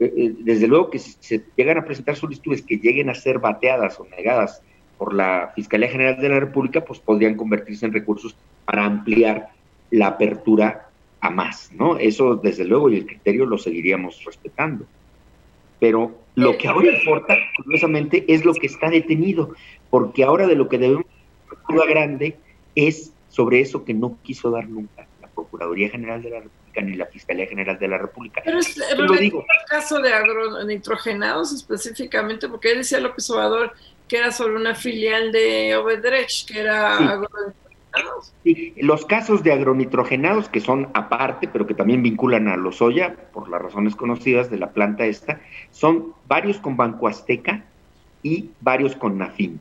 Eh, eh, desde luego que si se llegan a presentar solicitudes que lleguen a ser bateadas o negadas por la Fiscalía General de la República, pues podrían convertirse en recursos para ampliar la apertura a más, ¿no? Eso, desde luego, y el criterio lo seguiríamos respetando. Pero lo que ahora importa, curiosamente, es lo que está detenido, porque ahora de lo que debemos duda grande es sobre eso que no quiso dar nunca la Procuraduría General de la República ni la Fiscalía General de la República. Pero es lo digo. el caso de agronitrogenados específicamente, porque decía López Obrador que era sobre una filial de Obedrech, que era Sí, los casos de agronitrogenados, que son aparte, pero que también vinculan a los soya, por las razones conocidas de la planta esta, son varios con Banco Azteca y varios con Nafin.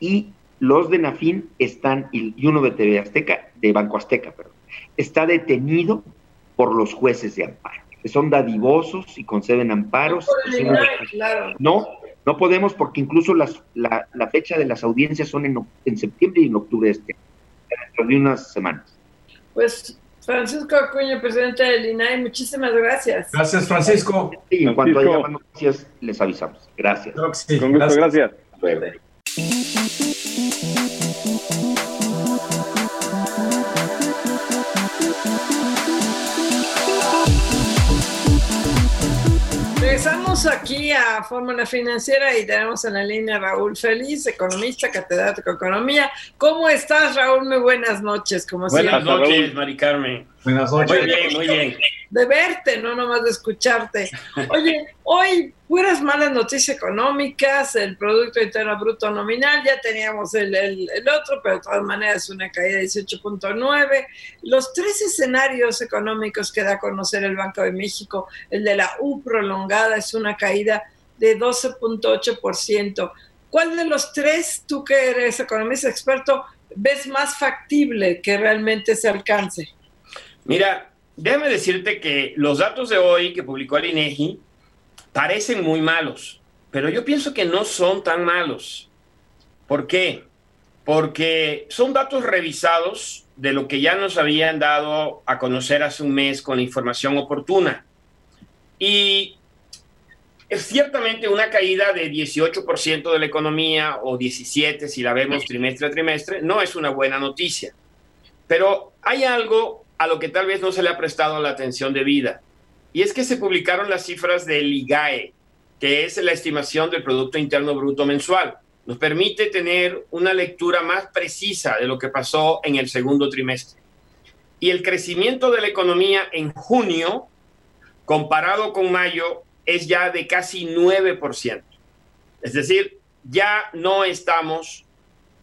Y los de Nafin están, y uno de TV Azteca, de Banco Azteca, perdón, está detenido por los jueces de amparo, que son dadivosos y conceden amparos. No, no podemos porque incluso las, la, fecha de las audiencias son en, septiembre y en octubre de este dentro de unas semanas. Pues Francisco Acuña, presidente del INAI, muchísimas gracias. Gracias, Francisco. Y en cuanto haya más noticias, les avisamos. Gracias. Con gusto, gracias. Regresamos aquí a Fórmula Financiera y tenemos en la línea Raúl Feliz, economista, catedrático de economía. ¿Cómo estás, Raúl? Muy buenas noches, como buenas noches, Mari Carmen. Buenas noches. Muy bien, muy bien de verte, no nomás de escucharte. Oye, hoy puras malas noticias económicas, el Producto Interno Bruto nominal, ya teníamos el, el, otro, pero de todas maneras una caída de 18.9. Los tres escenarios económicos que da a conocer el Banco de México, el de la U prolongada es una caída de 12.8%. ¿Cuál de los tres, tú que eres economista experto, ves más factible que realmente se alcance? Mira, déjame decirte que los datos de hoy que publicó el INEGI parecen muy malos, pero yo pienso que no son tan malos. ¿Por qué? Porque son datos revisados de lo que ya nos habían dado a conocer hace un mes con la información oportuna. Y es ciertamente una caída de 18% de la economía o 17 si la vemos trimestre a trimestre, no es una buena noticia. Pero hay algo a lo que tal vez no se le ha prestado la atención debida. Y es que se publicaron las cifras del IGAE, que es la estimación del Producto Interno Bruto mensual. Nos permite tener una lectura más precisa de lo que pasó en el segundo trimestre. Y el crecimiento de la economía en junio, comparado con mayo, es ya de casi 9%. Es decir, ya no estamos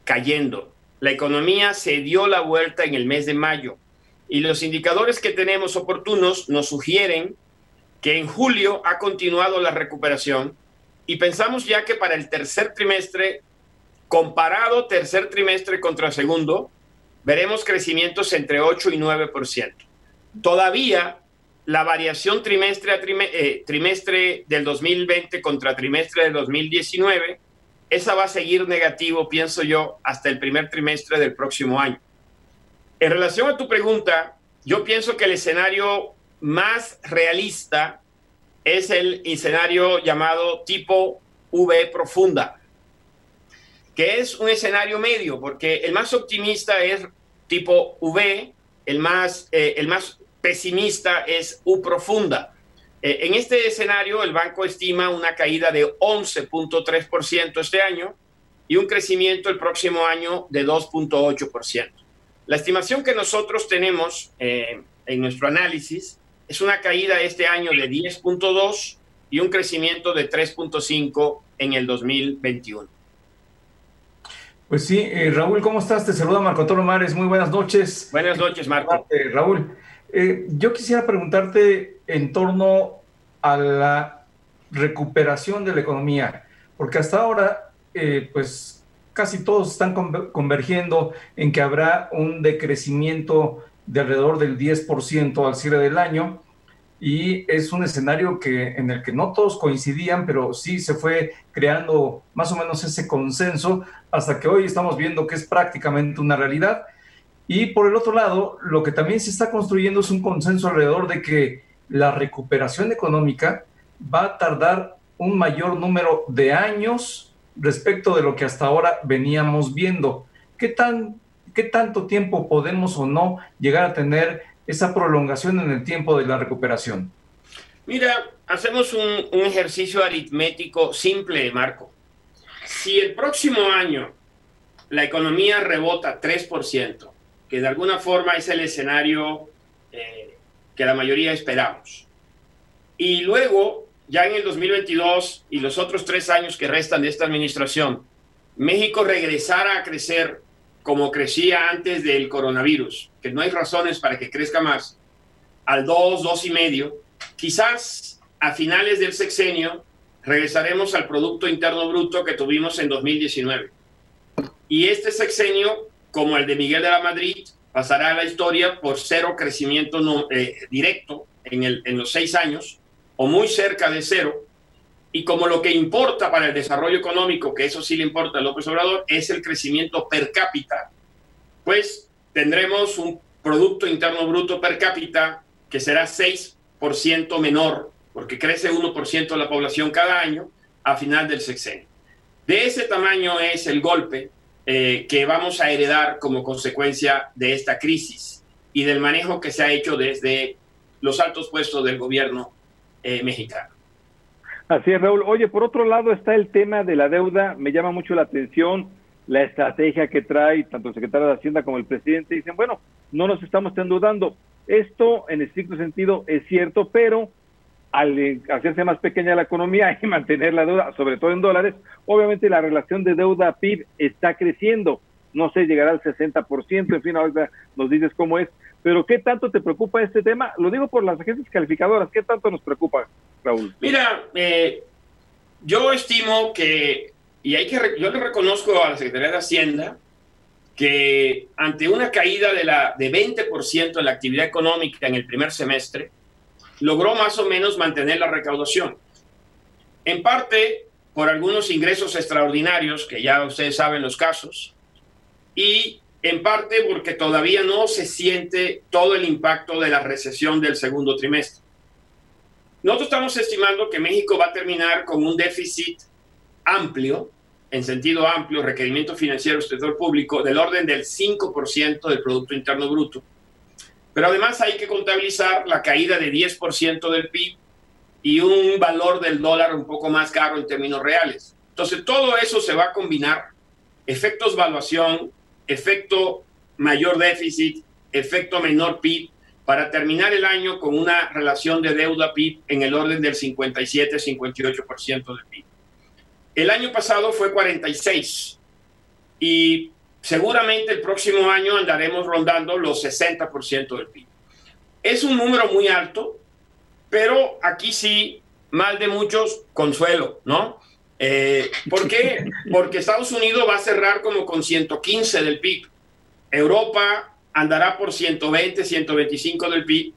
cayendo. La economía se dio la vuelta en el mes de mayo y los indicadores que tenemos oportunos nos sugieren que en julio ha continuado la recuperación y pensamos ya que para el tercer trimestre, comparado tercer trimestre contra segundo, veremos crecimientos entre 8 y 9%. Todavía la variación trimestre a eh, trimestre del 2020 contra trimestre del 2019, esa va a seguir negativo, pienso yo, hasta el primer trimestre del próximo año. En relación a tu pregunta, yo pienso que el escenario más realista es el escenario llamado tipo V profunda, que es un escenario medio, porque el más optimista es tipo V, el más, eh, el más pesimista es U profunda. Eh, en este escenario, el banco estima una caída de 11.3% este año y un crecimiento el próximo año de 2.8%. La estimación que nosotros tenemos eh, en nuestro análisis es una caída este año de 10.2 y un crecimiento de 3.5 en el 2021. Pues sí, eh, Raúl, ¿cómo estás? Te saluda Marco Antonio Mares. Muy buenas noches. Buenas noches, Marco. Eh, Raúl, yo quisiera preguntarte en torno a la recuperación de la economía, porque hasta ahora, pues casi todos están convergiendo en que habrá un decrecimiento de alrededor del 10% al cierre del año y es un escenario que en el que no todos coincidían, pero sí se fue creando más o menos ese consenso hasta que hoy estamos viendo que es prácticamente una realidad. Y por el otro lado, lo que también se está construyendo es un consenso alrededor de que la recuperación económica va a tardar un mayor número de años respecto de lo que hasta ahora veníamos viendo. ¿Qué, tan, ¿Qué tanto tiempo podemos o no llegar a tener esa prolongación en el tiempo de la recuperación? Mira, hacemos un, un ejercicio aritmético simple, Marco. Si el próximo año la economía rebota 3%, que de alguna forma es el escenario eh, que la mayoría esperamos, y luego ya en el 2022 y los otros tres años que restan de esta administración, México regresara a crecer como crecía antes del coronavirus, que no hay razones para que crezca más, al 2, 2 y medio, quizás a finales del sexenio regresaremos al Producto Interno Bruto que tuvimos en 2019. Y este sexenio, como el de Miguel de la Madrid, pasará a la historia por cero crecimiento no, eh, directo en, el, en los seis años, o muy cerca de cero, y como lo que importa para el desarrollo económico, que eso sí le importa a López Obrador, es el crecimiento per cápita, pues tendremos un Producto Interno Bruto per cápita que será 6% menor, porque crece 1% la población cada año a final del sexenio. De ese tamaño es el golpe eh, que vamos a heredar como consecuencia de esta crisis y del manejo que se ha hecho desde los altos puestos del gobierno eh, mexicano. Así es, Raúl. Oye, por otro lado está el tema de la deuda. Me llama mucho la atención la estrategia que trae tanto el secretario de Hacienda como el presidente. Dicen, bueno, no nos estamos endeudando. Esto, en estricto sentido, es cierto, pero al hacerse más pequeña la economía y mantener la deuda, sobre todo en dólares, obviamente la relación de deuda-PIB está creciendo. No sé, llegará al 60%, en fin, ahora nos dices cómo es. Pero ¿qué tanto te preocupa este tema? Lo digo por las agencias calificadoras, ¿qué tanto nos preocupa, Raúl? Mira, eh, yo estimo que, y hay que, yo le reconozco a la Secretaría de Hacienda, que ante una caída de, la, de 20% en la actividad económica en el primer semestre, logró más o menos mantener la recaudación. En parte por algunos ingresos extraordinarios, que ya ustedes saben los casos, y en parte porque todavía no se siente todo el impacto de la recesión del segundo trimestre. Nosotros estamos estimando que México va a terminar con un déficit amplio, en sentido amplio, requerimiento financiero del sector público, del orden del 5% del Producto Interno Bruto. Pero además hay que contabilizar la caída de 10% del PIB y un valor del dólar un poco más caro en términos reales. Entonces todo eso se va a combinar, efectos valuación, efecto mayor déficit, efecto menor PIB, para terminar el año con una relación de deuda PIB en el orden del 57-58% del PIB. El año pasado fue 46 y seguramente el próximo año andaremos rondando los 60% del PIB. Es un número muy alto, pero aquí sí, mal de muchos, consuelo, ¿no? Eh, ¿Por qué? Porque Estados Unidos va a cerrar como con 115 del PIB. Europa andará por 120, 125 del PIB.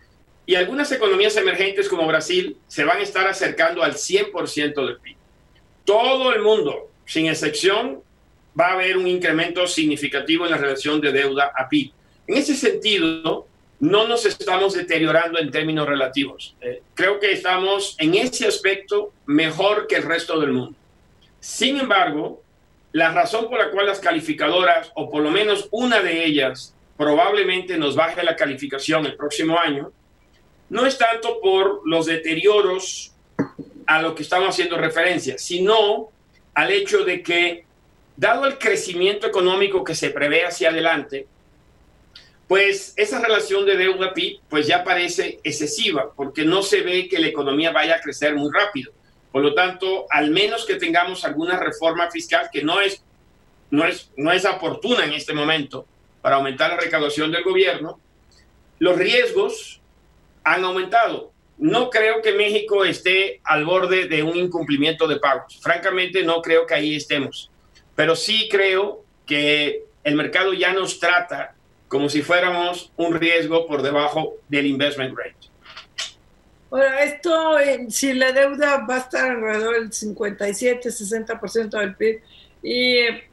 Y algunas economías emergentes como Brasil se van a estar acercando al 100% del PIB todo el mundo, sin excepción, va a haber un incremento significativo en la relación de deuda a PIB. En ese sentido, no nos estamos deteriorando en términos relativos. Eh, creo que estamos en ese aspecto mejor que el resto del mundo. Sin embargo, la razón por la cual las calificadoras, o por lo menos una de ellas, probablemente nos baje la calificación el próximo año, no es tanto por los deterioros a lo que estamos haciendo referencia, sino al hecho de que, dado el crecimiento económico que se prevé hacia adelante, pues esa relación de deuda PIB pues ya parece excesiva, porque no se ve que la economía vaya a crecer muy rápido. Por lo tanto, al menos que tengamos alguna reforma fiscal que no es, no es, no es oportuna en este momento para aumentar la recaudación del gobierno, los riesgos han aumentado no creo que México esté al borde de un incumplimiento de pagos. Francamente, no creo que ahí estemos. Pero sí creo que el mercado ya nos trata como si fuéramos un riesgo por debajo del investment rate. Bueno, esto, eh, si la deuda va a estar alrededor del 57, 60% del PIB y eh,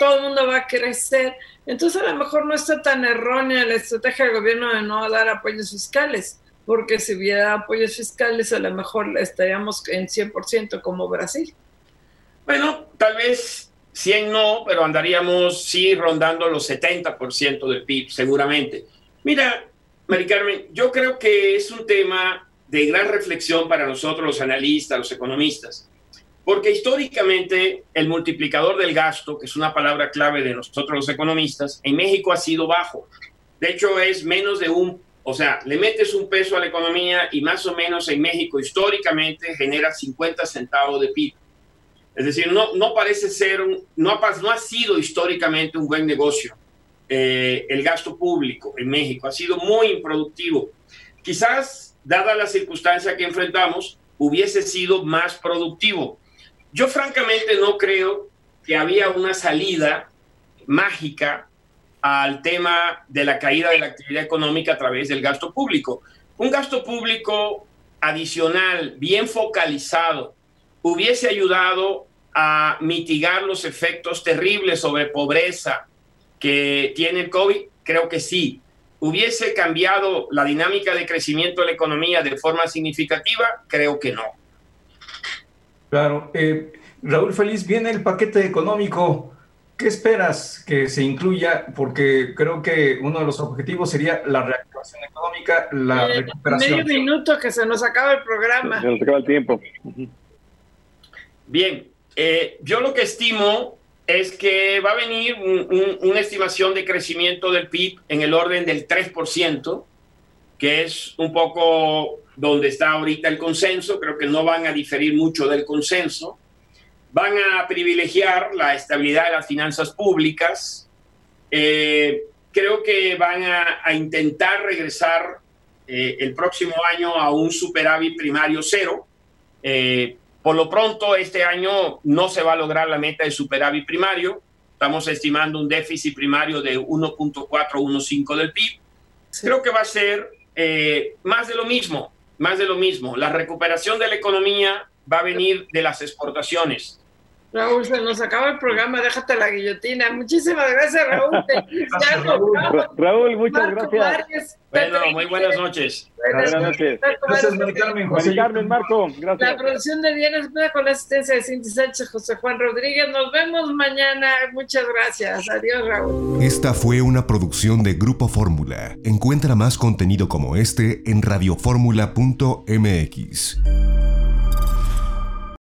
todo el mundo va a crecer, entonces a lo mejor no está tan errónea la estrategia del gobierno de no dar apoyos fiscales porque si hubiera apoyos fiscales a lo mejor estaríamos en 100% como Brasil. Bueno, tal vez 100 no, pero andaríamos sí rondando los 70% del PIB, seguramente. Mira, Mari Carmen, yo creo que es un tema de gran reflexión para nosotros los analistas, los economistas, porque históricamente el multiplicador del gasto, que es una palabra clave de nosotros los economistas, en México ha sido bajo. De hecho, es menos de un o sea, le metes un peso a la economía y más o menos en México históricamente genera 50 centavos de PIB. Es decir, no, no parece ser, un, no, ha, no ha sido históricamente un buen negocio eh, el gasto público en México. Ha sido muy improductivo. Quizás, dada la circunstancia que enfrentamos, hubiese sido más productivo. Yo francamente no creo que había una salida mágica al tema de la caída de la actividad económica a través del gasto público. Un gasto público adicional, bien focalizado, hubiese ayudado a mitigar los efectos terribles sobre pobreza que tiene el COVID? Creo que sí. ¿Hubiese cambiado la dinámica de crecimiento de la economía de forma significativa? Creo que no. Claro. Eh, Raúl Feliz, viene el paquete económico. ¿Qué esperas que se incluya? Porque creo que uno de los objetivos sería la reactivación económica, la eh, recuperación. Medio minuto que se nos acaba el programa. Se nos acaba el tiempo. Bien, eh, yo lo que estimo es que va a venir una estimación de crecimiento del PIB en el orden del 3%, que es un poco donde está ahorita el consenso, creo que no van a diferir mucho del consenso, van a privilegiar la estabilidad de las finanzas públicas, eh, creo que van a, intentar regresar eh, el próximo año a un superávit primario cero, por lo pronto, este año no se va a lograr la meta de superávit primario. Estamos estimando un déficit primario de 1.415 del PIB. Creo que va a ser eh, más de lo mismo, más de lo mismo. La recuperación de la economía va a venir de las exportaciones. Raúl, se nos acaba el programa, déjate la guillotina. Muchísimas gracias, Raúl. Raúl, muchas gracias. bueno, muy buenas noches. Buenas, noches. Gracias, Mari Carmen. José Carmen, Marco, gracias. La producción de bienes con la asistencia de Cinti Sánchez, José Juan Rodríguez. Nos vemos mañana. Muchas gracias. Adiós, Raúl. Esta fue una producción de Grupo Fórmula. Encuentra más contenido como este en radioformula.mx.